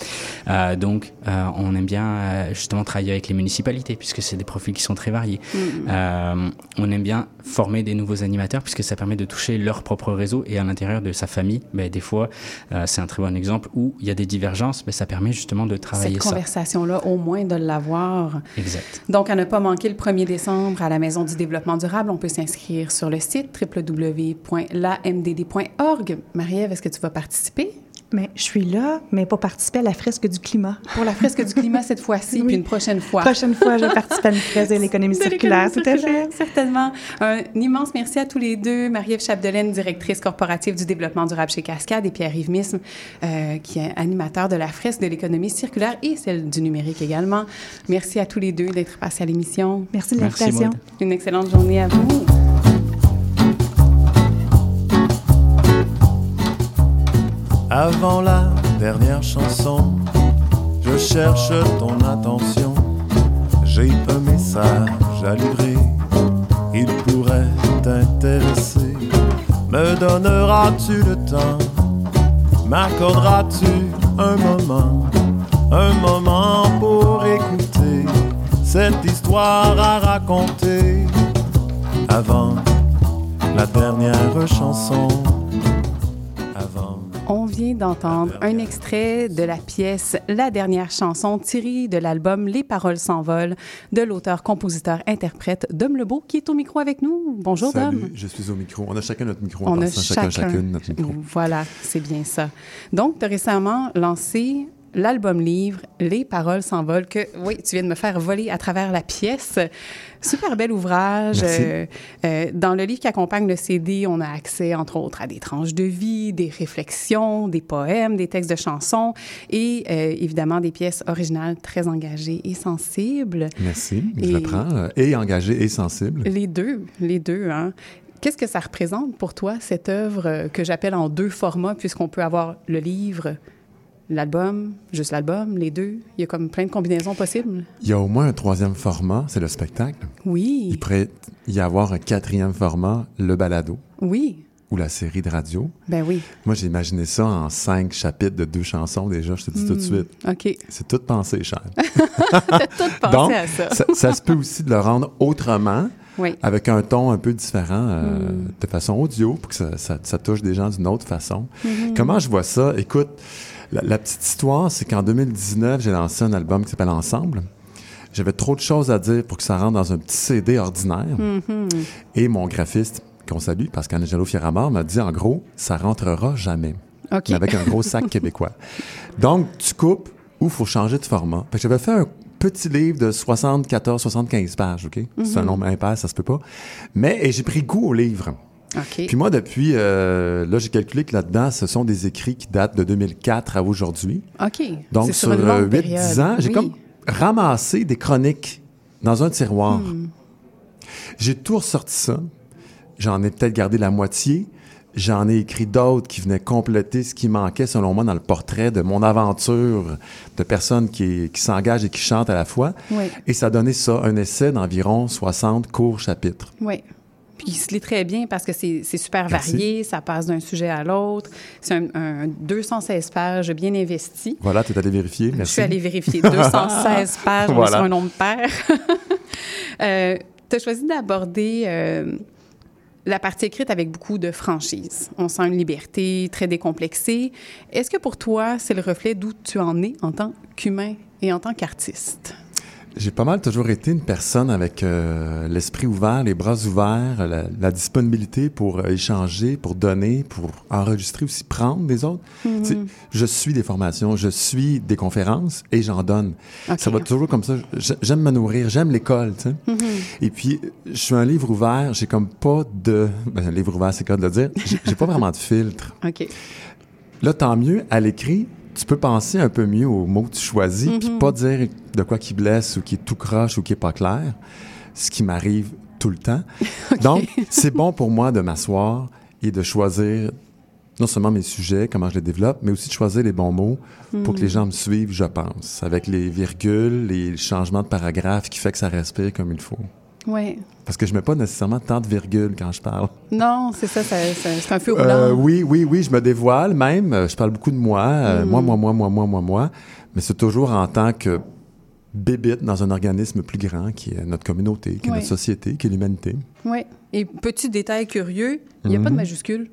Euh, donc, euh, on aime bien euh, justement travailler avec les municipalités puisque c'est des profils qui sont très variés. Mm. on aime bien former des nouveaux animateurs puisque ça permet de toucher leur propre réseau et à l'intérieur de sa famille. Ben, des fois, c'est un très bon exemple où il y a des divergences, mais ça permet justement de travailler Cette conversation-là, au moins de l'avoir. Exact. Donc, à ne pas manquer le 1er décembre à la Maison du développement durable, on peut s'inscrire sur le site www.lamdd.org. Marie-Ève, est-ce que tu vas participer? Mais je suis là, mais pour participer à la fresque du climat. Pour la fresque du climat cette fois-ci, puis une prochaine fois. Prochaine fois, je vais participer à une fresque de l'économie circulaire, tout à fait. Certainement. Un immense merci à tous les deux. Marie-Ève Chapdelaine, directrice corporative du développement durable chez Cascade, et Pierre-Yves Misme, euh, qui est animateur de la fresque de l'économie circulaire et celle du numérique également. Merci à tous les deux d'être passés à l'émission. Merci de l'invitation. Une excellente journée à vous. Avant la dernière chanson, je cherche ton attention. J'ai un message à livrer, il pourrait t'intéresser. Me donneras-tu le temps? M'accorderas-tu un moment? Un moment pour écouter cette histoire à raconter avant la dernière chanson on vient d'entendre un extrait de la pièce La dernière chanson tirée de l'album Les paroles s'envolent de l'auteur, compositeur, interprète Dom Lebeau qui est au micro avec nous. Bonjour Salut, Dom. je suis au micro. On a chacun notre micro. On a chacun, chacune notre micro. Voilà, c'est bien ça. Donc, tu as récemment lancé l'album livre Les paroles s'envolent que oui, tu viens de me faire voler à travers la pièce. Super bel ouvrage. Euh, euh, dans le livre qui accompagne le CD, on a accès entre autres à des tranches de vie, des réflexions, des poèmes, des textes de chansons et euh, évidemment des pièces originales très engagées et sensibles. Merci, je le prends. Et engagées et sensibles. Les deux, les deux. Hein. Qu'est-ce que ça représente pour toi, cette œuvre que j'appelle en deux formats, puisqu'on peut avoir le livre l'album, juste l'album, les deux. Il y a comme plein de combinaisons possibles. Il y a au moins un troisième format, c'est le spectacle. Oui. Il pourrait y avoir un quatrième format, le balado. Oui. Ou la série de radio. Ben oui. Moi, j'ai imaginé ça en cinq chapitres de deux chansons déjà, je te dis tout de hmm. suite. OK. C'est tout pensé, cher. T'as tout pensé Donc, à ça. ça. ça. se peut aussi de le rendre autrement. Oui. avec un ton un peu différent, euh, Hmm. de façon audio, pour que ça, ça, ça touche des gens d'une autre façon. Mhm. Comment je vois ça? Écoute, la, la petite histoire, c'est qu'en 2019, j'ai lancé un album qui s'appelle Ensemble. J'avais trop de choses à dire pour que ça rentre dans un petit CD ordinaire. Mhm. Et mon graphiste, qu'on salue, Pascal-Angelo Fieramar, m'a dit en gros, ça rentrera jamais. OK. Mais avec un gros sac québécois. Donc, tu coupes ou il faut changer de format. J'avais fait un petit livre de 74-75 pages, OK? C'est un Mhm. nombre impair, ça se peut pas. Mais et j'ai pris goût au livre. Puis moi, depuis, euh, là, j'ai calculé que là-dedans, ce sont des écrits qui datent de 2004 à aujourd'hui. OK. Donc, sur une longue 8-10 période. ans, j'ai Oui. comme ramassé des chroniques dans un tiroir. Hmm. J'ai tout ressorti ça. J'en ai peut-être gardé la moitié. J'en ai écrit d'autres qui venaient compléter ce qui manquait, selon moi, dans le portrait de mon aventure de personne qui, qui s'engage et qui chante à la fois. Oui. Et ça donné ça, un essai d'environ 60 courts chapitres. Oui. Puis il se lit très bien parce que c'est super Merci. varié, ça passe d'un sujet à l'autre. C'est un, un 216 pages bien investi. Voilà, tu es allé vérifier. Merci. Je suis allée vérifier 216 pages, Voilà. sur un nombre pair. euh, tu as choisi d'aborder euh, la partie écrite avec beaucoup de franchise. On sent une liberté très décomplexée. Est-ce que pour toi, c'est le reflet d'où tu en es en tant qu'humain et en tant qu'artiste? J'ai pas mal toujours été une personne avec euh, l'esprit ouvert, les bras ouverts, la, la disponibilité pour euh, échanger, pour donner, pour enregistrer aussi, prendre des autres. Tu sais, Je suis des formations, je suis des conférences et j'en donne. Ça va toujours comme ça. J'aime me nourrir, j'aime l'école. sais. Mhm. Et puis, je suis un livre ouvert, j'ai comme pas de... Ben, un livre ouvert, c'est cas de le dire. J'ai j'ai pas vraiment de filtre. OK. Là, tant mieux, à l'écrit, tu peux penser un peu mieux aux mots que tu choisis, puis Mhm. pas dire de quoi qui blesse ou qui est tout croche ou qui est pas clair, ce qui m'arrive tout le temps. Donc, c'est bon pour moi de m'asseoir et de choisir non seulement mes sujets, comment je les développe, mais aussi de choisir les bons mots pour que les Mhm. gens me suivent, je pense, avec les virgules, les changements de paragraphes qui fait que ça respire comme il faut. Oui. Parce que je mets pas nécessairement tant de virgules quand je parle. Non, c'est ça, c'est un feu roulant. oui, oui, oui, je me dévoile même. Je parle beaucoup de moi, moi, moi, moi, moi, moi, moi, moi. Mais c'est toujours en tant que bébite dans un organisme plus grand qui est notre communauté, qui est notre société, qui est l'humanité. Oui. Et petit détail curieux, il n'y a pas de majuscule?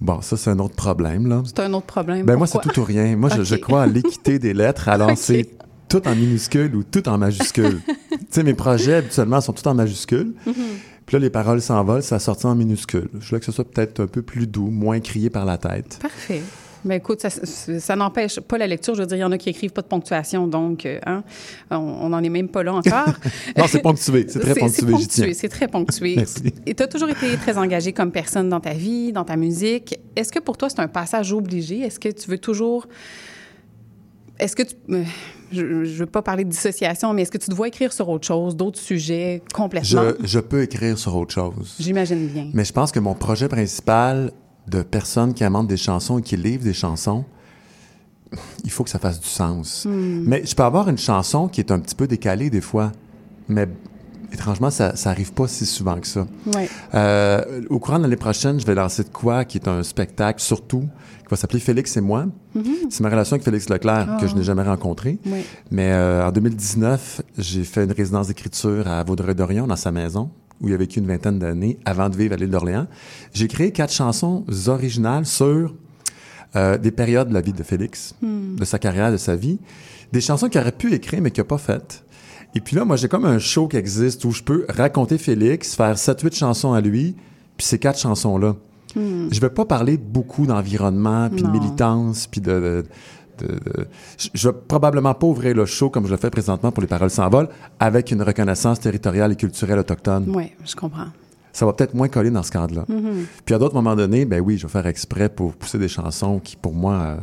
Bon, ça, c'est un autre problème, là. C'est un autre problème. Ben, moi, c'est tout ou rien. Moi, je, crois à l'équité des lettres. Alors, c'est tout en minuscule ou tout en majuscule. tu sais, mes projets, habituellement, sont tout en majuscule. Mm-hmm. Puis là, les paroles s'envolent, ça sortit en minuscule. Je voulais que ce soit peut-être un peu plus doux, moins crié par la tête. Parfait. Mais écoute, ça, n'empêche pas la lecture. Je veux dire, il y en a qui écrivent pas de ponctuation, donc euh, hein, on n'en est même pas là encore. non, c'est ponctué. C'est très ponctué. C'est très ponctué. Merci. Et tu as toujours été très engagé comme personne dans ta vie, dans ta musique. Est-ce que pour toi, c'est un passage obligé? Est-ce que tu veux toujours... Est-ce que tu... Je ne veux pas parler de dissociation, mais est-ce que tu dois écrire sur autre chose, d'autres sujets complètement? Je, je peux écrire sur autre chose. J'imagine bien. Mais je pense que mon projet principal de personnes qui amendent des chansons et qui livrent des chansons, il faut que ça fasse du sens. Hmm. Mais je peux avoir une chanson qui est un petit peu décalée des fois, mais étrangement, ça, ça arrive pas si souvent que ça. Euh, au courant de l'année prochaine, je vais lancer de quoi, qui est un spectacle surtout, qui va s'appeler Félix et moi. Mm-hmm. C'est ma relation avec Félix Leclerc, que je n'ai ah. jamais rencontré. Mais euh, en 2019, j'ai fait une résidence d'écriture à Vaudreuil-Dorion, dans sa maison où il a vécu une vingtaine d'années avant de vivre à l'île d'Orléans. J'ai créé quatre chansons originales sur euh, des périodes de la vie de Félix, hmm. de sa carrière, de sa vie. Des chansons qu'il aurait pu écrire, mais qu'il n'a pas faites. Et puis là, moi, j'ai comme un show qui existe où je peux raconter Félix, faire sept, huit chansons à lui, puis ces quatre chansons-là. Hmm. Je vais pas parler beaucoup d'environnement, puis de militance, puis de, je vais probablement pas ouvrir le show comme je le fais présentement pour les paroles s'envolent avec une reconnaissance territoriale et culturelle autochtone. Oui, je comprends. Ça va peut-être moins coller dans ce cadre-là. Mm-hmm. Puis à d'autres moments donnés, ben oui, je vais faire exprès pour pousser des chansons qui, pour moi, euh,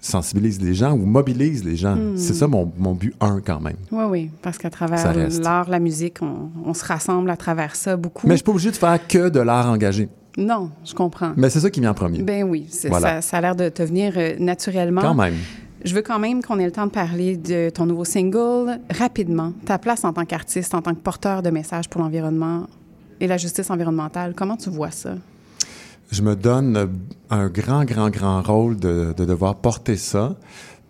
sensibilisent les gens ou mobilisent les gens. Mm. C'est ça mon, mon, but un quand même. Oui, oui, parce qu'à travers l'art, la musique, on, on, se rassemble à travers ça beaucoup. Mais je suis pas obligé de faire que de l'art engagé. Non, je comprends. Mais c'est ça qui vient en premier. Ben oui, ça, ça, a l'air de te venir euh, naturellement. Quand même. Je veux quand même qu'on ait le temps de parler de ton nouveau single rapidement. Ta place en tant qu'artiste, en tant que porteur de messages pour l'environnement et la justice environnementale, comment tu vois ça? Je me donne un grand, grand, grand rôle de, devoir porter ça.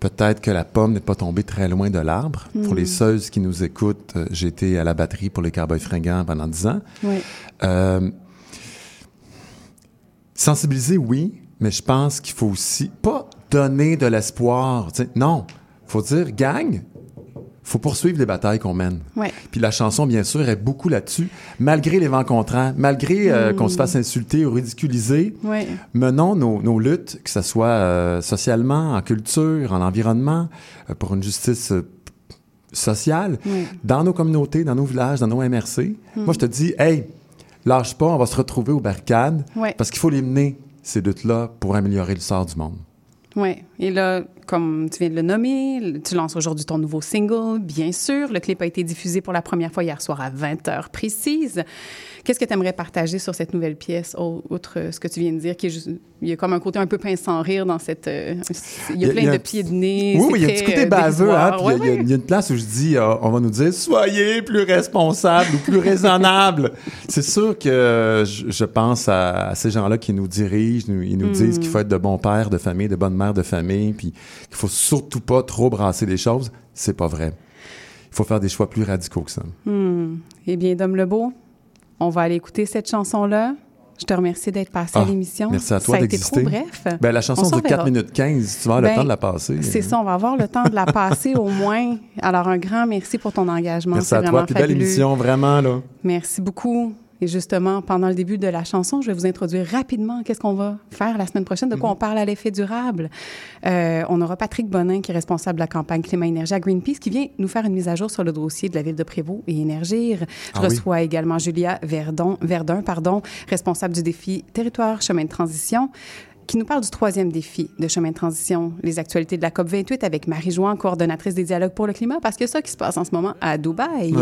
Peut-être que la pomme n'est pas tombée très loin de l'arbre. Pour les hmm. seuls qui nous écoutent, euh, été à la batterie pour les Cowboys fringants pendant dix ans. Oui. Euh, Sensibiliser, oui, mais je pense qu'il faut aussi pas donner de l'espoir. Non, faut dire, gang, faut poursuivre les batailles qu'on mène. Ouais. Puis la chanson, bien sûr, est beaucoup là-dessus. Malgré les vents contraints, malgré euh, mm. qu'on se fasse insulter ou ridiculiser, ouais. menons nos, nos, luttes, que ce soit euh, socialement, en culture, en environnement, euh, pour une justice sociale, dans nos communautés, dans nos villages, dans nos MRC. Mm. Moi, je te dis, hey, lâche pas, on va se retrouver aux barricades parce qu'il faut les mener, ces luttes-là, pour améliorer le sort du monde. Oui. Et là, comme tu viens de le nommer, tu lances aujourd'hui ton nouveau single, bien sûr. Le clip a été diffusé pour la première fois hier soir à 20 h précises. Qu'est-ce que tu aimerais partager sur cette nouvelle pièce, outre ce que tu viens de dire, qui est il y a comme un côté un peu pince sans rire dans cette... Euh, il y a plein de pieds de nez. Oui, il y a un petit côté euh, baveux. Hein, il, y a, une place où je dis, euh, on va nous dire, soyez plus responsables ou plus raisonnables. C'est sûr que je, pense à, ces gens-là qui nous dirigent, ils nous disent qu'il faut être de bons pères de famille, de bonnes mères de famille, puis qu'il faut surtout pas trop brasser les choses. C'est pas vrai. Il faut faire des choix plus radicaux que ça. Hmm. Eh bien, Dom Lebeau, on va aller écouter cette chanson-là. Je te remercie d'être passé à ah, l'émission. Merci à toi d'exister. Ça a été trop bref. Ben, la chanson de 4 minutes 15, tu vas avoir le ben, temps de la passer. C'est ça, on va avoir le temps de la passer au moins. Alors, un grand merci pour ton engagement. Merci à toi. Puis belle émission, vraiment. là. Merci beaucoup. Et justement, pendant le début de la chanson, je vais vous introduire rapidement qu'est-ce qu'on va faire la semaine prochaine, de quoi mhm. on parle à l'effet durable. Euh, on aura Patrick Bonin, qui est responsable de la campagne Climat-Énergie à Greenpeace, qui vient nous faire une mise à jour sur le dossier de la ville de Prévost et Énergir. Je ah reçois également Julia Verdon, Verdun, pardon, responsable du défi Territoire Chemin de Transition qui nous parle du troisième défi de chemin de transition, les actualités de la COP28 avec Marie Jouan, coordonnatrice des dialogues pour le climat, parce que c'est ça qui se passe en ce moment à Dubaï.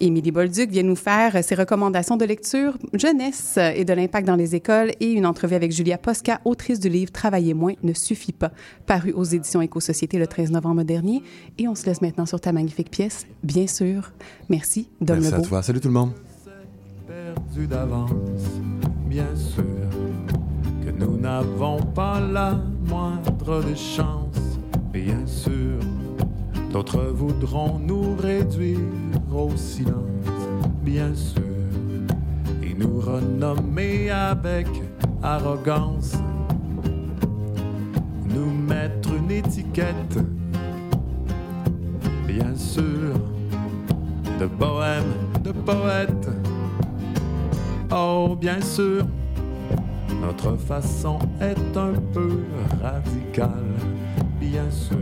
Émilie Bolduc vient nous faire ses recommandations de lecture jeunesse et de l'impact dans les écoles et une entrevue avec Julia Posca, autrice du livre Travailler moins ne suffit pas, paru aux éditions Éco-Société le 13 novembre dernier. Et on se laisse maintenant sur ta magnifique pièce, bien sûr. Merci, Dom Merci à toi. Salut tout le monde. Perdu d'avance, bien sûr nous n'avons pas la moindre des chances, bien sûr. D'autres voudront nous réduire au silence, bien sûr, et nous renommer avec arrogance, nous mettre une étiquette, bien sûr, de bohème, de poète. Oh, bien sûr, notre façon est un peu radicale, bien sûr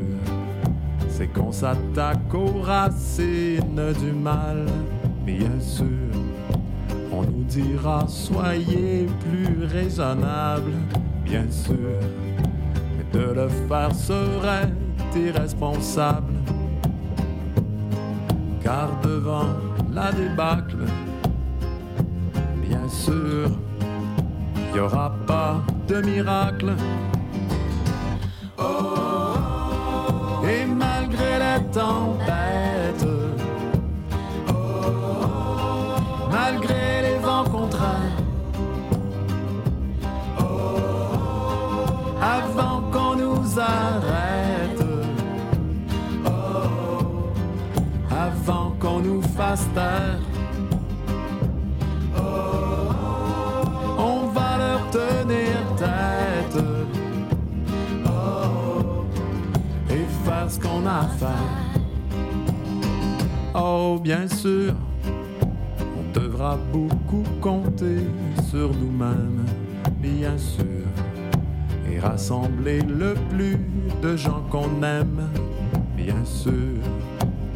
c'est qu'on s'attaque aux racines du mal, bien sûr. On nous dira soyez plus raisonnable, bien sûr. Mais de le faire serait irresponsable. Car devant la débâcle, bien sûr, il n'y aura pas de miracle. Et malgré la tempête, malgré les vents contraires, avant qu'on nous arrête, avant qu'on nous fasse taire. Oh, bien sûr, on devra beaucoup compter sur nous-mêmes, bien sûr, et rassembler le plus de gens qu'on aime, bien sûr,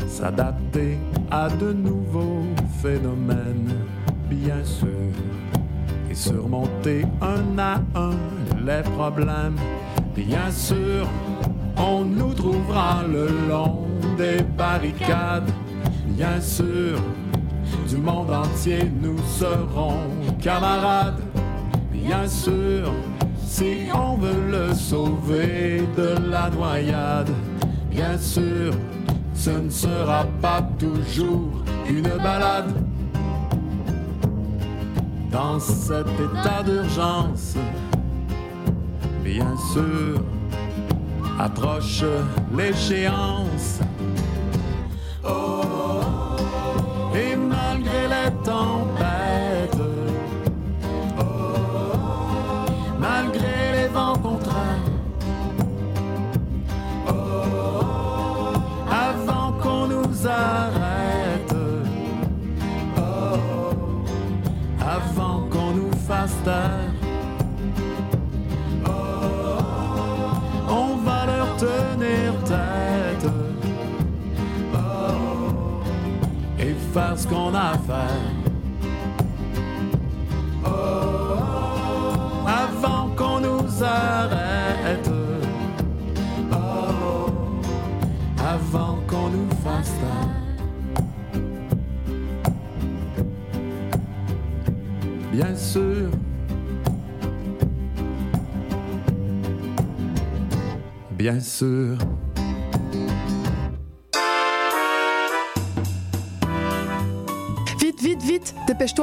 s'adapter à de nouveaux phénomènes, bien sûr, et surmonter un à un les problèmes, bien sûr on nous trouvera le long des barricades, bien sûr. Du monde entier, nous serons camarades, bien sûr. Si on veut le sauver de la noyade, bien sûr, ce ne sera pas toujours une balade. Dans cet état d'urgence, bien sûr, approche l'échéance. Oh, et malgré les tempêtes, oh, malgré les vents contraires, oh, avant qu'on nous arrête, oh, avant qu'on nous fasse taire. Avant qu'on nous arrête. Avant qu'on nous fasse. Bien sûr. Bien sûr.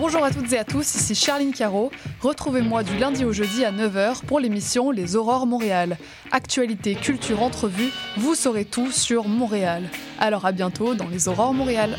Bonjour à toutes et à tous, ici Charline Caro. Retrouvez-moi du lundi au jeudi à 9h pour l'émission Les Aurores Montréal. Actualité, culture, entrevue, vous saurez tout sur Montréal. Alors à bientôt dans Les Aurores Montréal.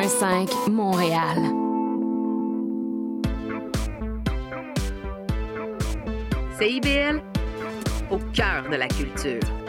101.5 Montréal. CIBL, au cœur de la culture.